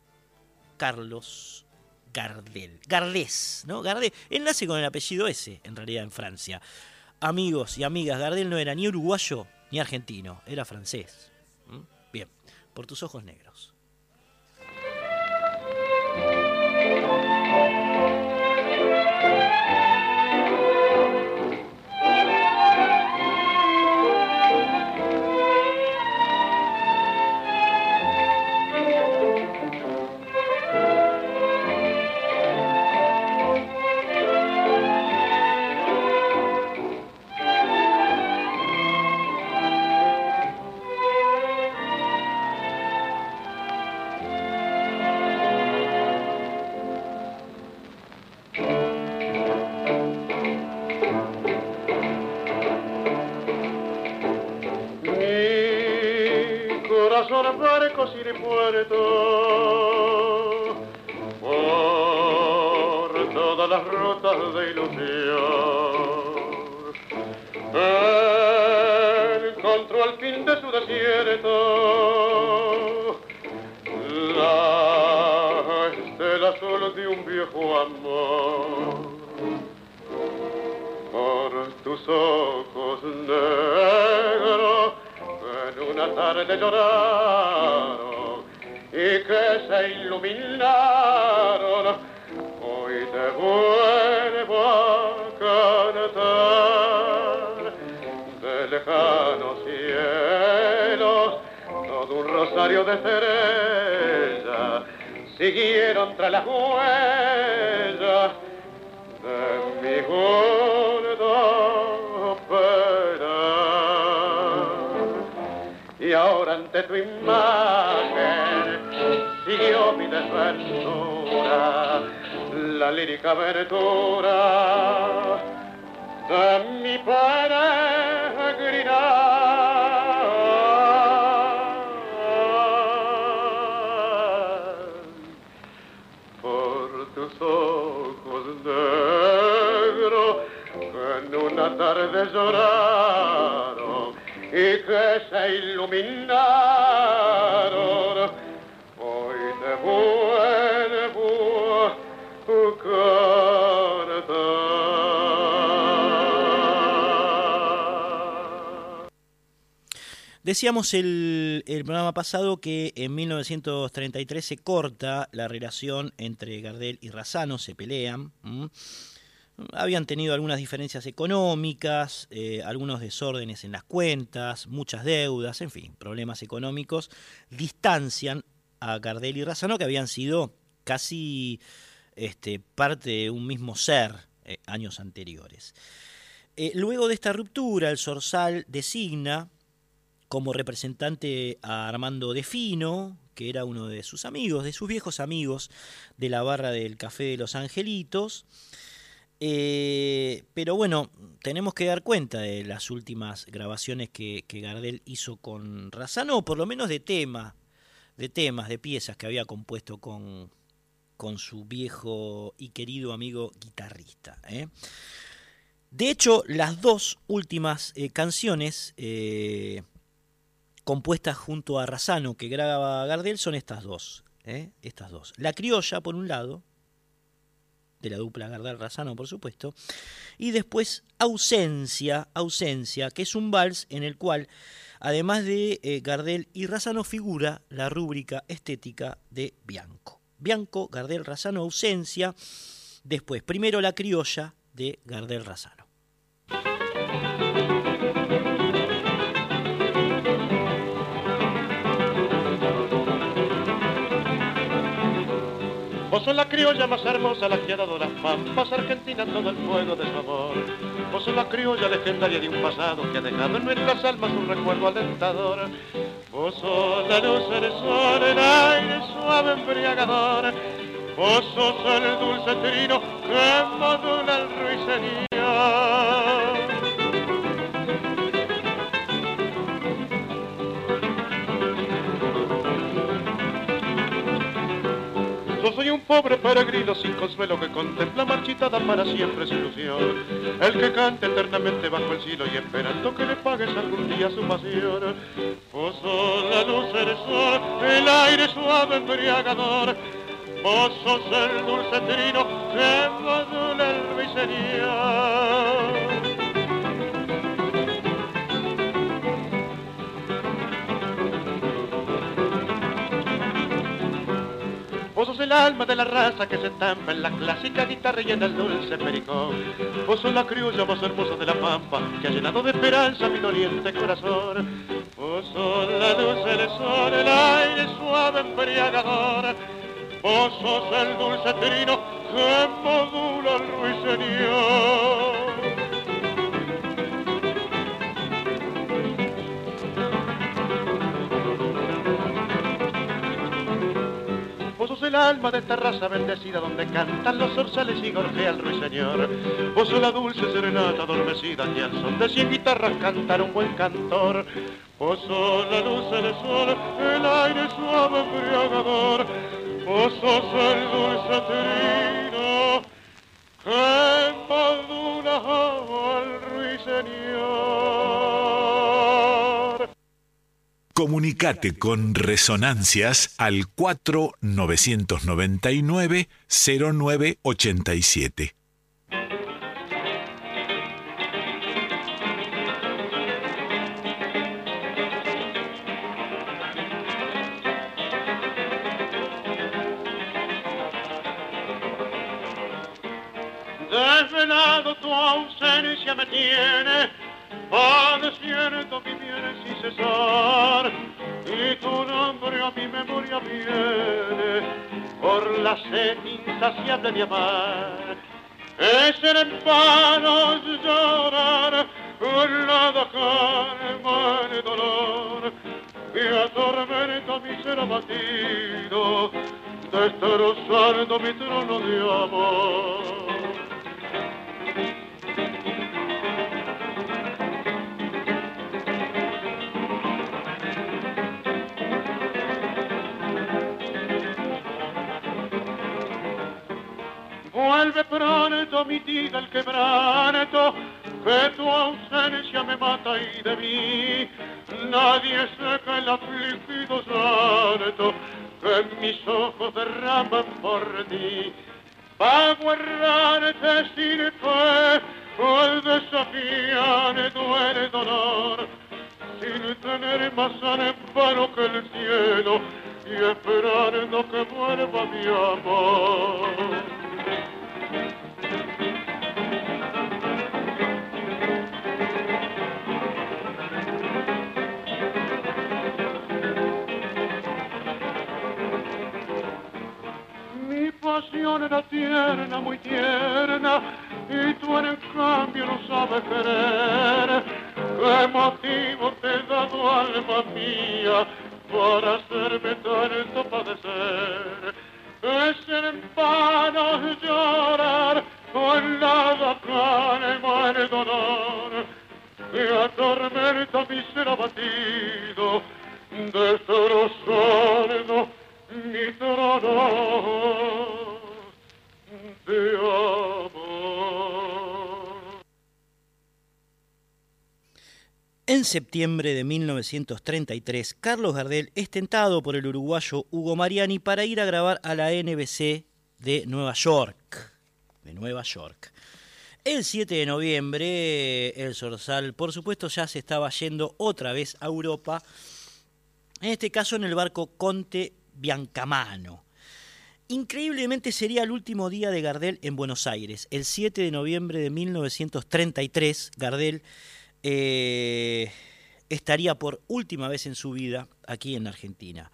Carlos Gardel. Gardés, ¿no? Gardel. Enlace con el apellido ese, en realidad, en Francia. Amigos y amigas, Gardel no era ni uruguayo ni argentino, era francés. Bien, por tus ojos negros. Decíamos el, el, programa pasado que en 1933 se corta la relación entre Gardel y Razano, se pelean. Habían tenido algunas diferencias económicas, eh, algunos desórdenes en las cuentas, muchas deudas, en fin, problemas económicos, distancian a Gardel y Razano, que habían sido casi este, parte de un mismo ser eh, años anteriores. Eh, luego de esta ruptura, el Sorsal designa como representante a Armando Defino, que era uno de sus amigos, de sus viejos amigos de la barra del Café de los Angelitos. Eh, pero bueno, tenemos que dar cuenta de las últimas grabaciones que, Gardel hizo con Razano, por lo menos de tema, de temas, de piezas que había compuesto con, con su viejo y querido amigo guitarrista. ¿eh? De hecho, las dos últimas eh, canciones compuestas junto a Razano que graba Gardel son estas dos. Estas dos. La criolla, por un lado, de la dupla Gardel Razano, por supuesto, y después Ausencia, Ausencia, que es un vals en el cual, además de Gardel y Razano, figura la rúbrica estética de Bianco. Bianco, Gardel Razano, ausencia. Después, primero la criolla de Gardel Razano. Vos sos la criolla más hermosa, la que ha dado las pampas Argentina todo el fuego de su amor. Vos sos la criolla legendaria de un pasado que ha dejado en nuestras almas un recuerdo alentador. Vos sos la luz, el sol, el aire suave embriagador. Vos sos el dulce trino que modula el ruiseñor. Pobre peregrino sin consuelo que contempla marchitada para siempre su ilusión. El que canta eternamente bajo el cielo y esperando que le pagues algún día su pasión. Vos sos la luz, el sol, el aire suave embriagador. Vos sos el dulce trino que modula el ruiseñor. El alma de la raza que se estampa en la clásica guitarra y el dulce pericón. Vos sos la criolla más hermosa de la pampa que ha llenado de esperanza mi doliente corazón. Vos sos la luz, el sol, el aire suave embriagador. Vos sos el dulce trino que modula el ruiseñor. Alma de esta raza bendecida donde cantan los orzales y gorjea el ruiseñor. Vos la dulce serenata adormecida que al son de cien guitarras cantar un buen cantor. Vos la luz, el sol, el aire suave embriagador. Vos sos el dulce trino que modula al ruiseñor. Comunicate con Resonancias al 4999-0987. Desvelado tu ausencia me tiene, padeciendo mi bien sin cesar, y tu nombre a mi memoria viene, por la sed insaciable de amar. Es en vano llorar, nada calma el dolor, que atormenta mi ser abatido, destrozando mi trono de amor. Vuelve pronto mi tida el quebranto, que tu ausencia me mata y de mí nadie seca el afligido llanto que mis ojos derraman por ti. Pago errarte sin fe, al desafiar duele dolor, sin tener más amparo que el cielo y esperando que vuelva mi amor. pasión era tierna, muy tierna, y tú en el cambio no sabes querer. ¿Qué motivo te he dado, alma mía, para hacerme tanto padecer? Es en vano llorar, con nada calma el dolor, que atormenta mi ser abatido, destrozando mi trono de. En septiembre de 1933, Carlos Gardel es tentado por el uruguayo Hugo Mariani para ir a grabar a la NBC de Nueva York. De Nueva York. El 7 de noviembre, el Sorsal, por supuesto, ya se estaba yendo otra vez a Europa, en este caso en el barco Conte Biancamano. Increíblemente sería el último día de Gardel en Buenos Aires. El 7 de noviembre de 1933, Gardel eh, estaría por última vez en su vida aquí en Argentina.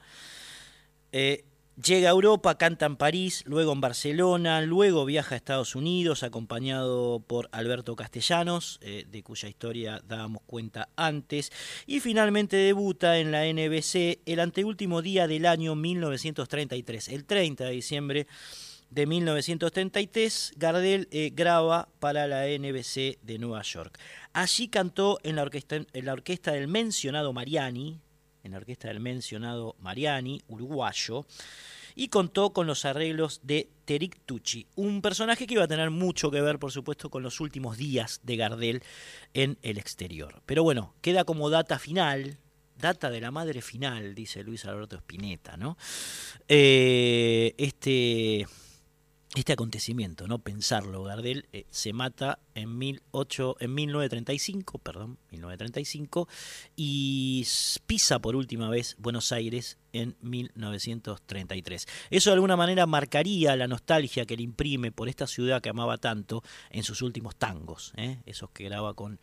Eh, llega a Europa, canta en París, luego en Barcelona, luego viaja a Estados Unidos acompañado por Alberto Castellanos, eh, de cuya historia dábamos cuenta antes, y finalmente debuta en la NBC el anteúltimo día del año 1933, el 30 de diciembre de 1933, Gardel graba para la NBC de Nueva York. Allí cantó en la orquesta del mencionado Mariani, en la orquesta del mencionado Mariani, uruguayo, y contó con los arreglos de Terik Tucci, un personaje que iba a tener mucho que ver, por supuesto, con los últimos días de Gardel en el exterior. Pero bueno, queda como data final, data de la madre final, dice Luis Alberto Spinetta, ¿no? Eh, este este acontecimiento, ¿no? Pensarlo, Gardel eh, se mata en, 18, en 1935, perdón, 1935, y pisa por última vez Buenos Aires en 1933. Eso de alguna manera marcaría la nostalgia que le imprime por esta ciudad que amaba tanto en sus últimos tangos, ¿eh? esos que graba con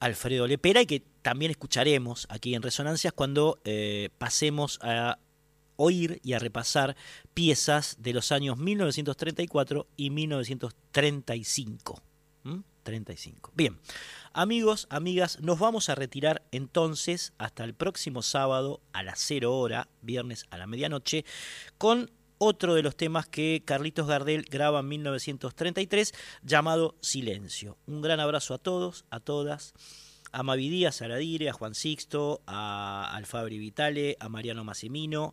Alfredo Lepera y que también escucharemos aquí en Resonancias cuando eh, pasemos a oír y a repasar piezas de los años 1934 y 1935. 35. Bien, amigos, amigas, nos vamos a retirar entonces hasta el próximo sábado a las 0 hora, viernes a la medianoche, con otro de los temas que Carlitos Gardel graba en 1933, llamado Silencio. Un gran abrazo a todos, a todas a Mavi Díaz, a Ladire, a Juan Sixto, a Alfabri Vitale, a Mariano Massimino,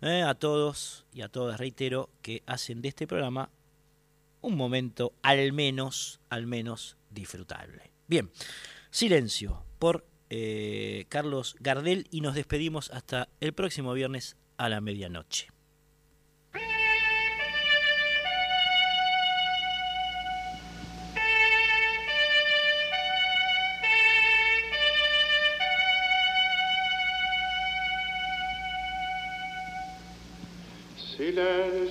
eh, a todos y a todas, reitero, que hacen de este programa un momento al menos, al menos disfrutable. Bien, silencio por eh, Carlos Gardel y nos despedimos hasta el próximo viernes a la medianoche.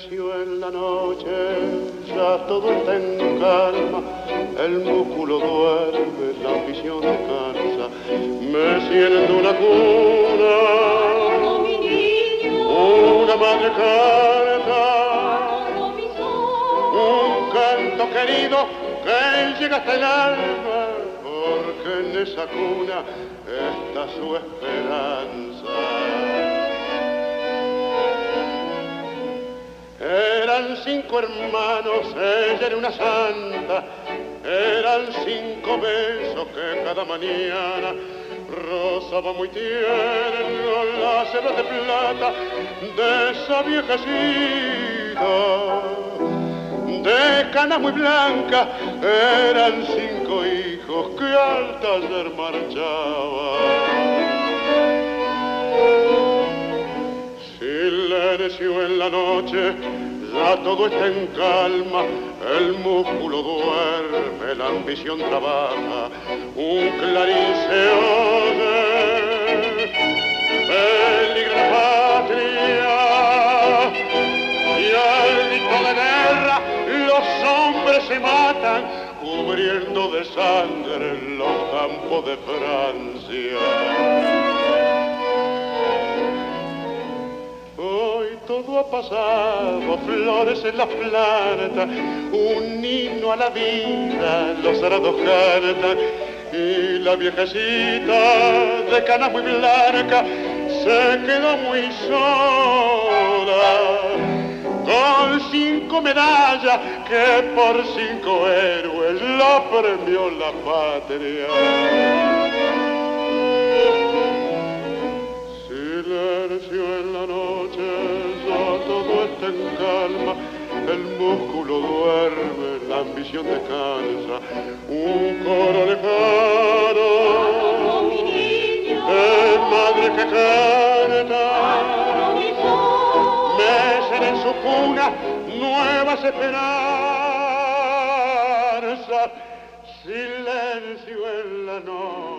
Silencio en la noche, ya todo está en calma, el músculo duerme, la visión descansa, me siento una cuna, una madre carta, un canto querido que llega hasta el alma, porque en esa cuna está su esperanza. Eran cinco hermanos, ella era una santa, eran cinco besos que cada mañana rozaba muy tierno las hebras de plata de esa viejecita. De cana muy blanca eran cinco hijos que al taller marchaban. Silencio en la noche, ya todo está en calma, el músculo duerme, la ambición trabaja, un clarín se oye, peligra patria, y al grito de guerra los hombres se matan, cubriendo de sangre los campos de Francia. Todo ha pasado, flores en la planta, un himno a la vida, los arados cantan, y la viejecita de cana muy blanca se quedó muy sola, con cinco medallas que por cinco héroes la premió la patria. En calma, el músculo duerme, la ambición descansa, un coro lejano, es madre que canta, mecen en su cuna nuevas esperanzas, silencio en la noche.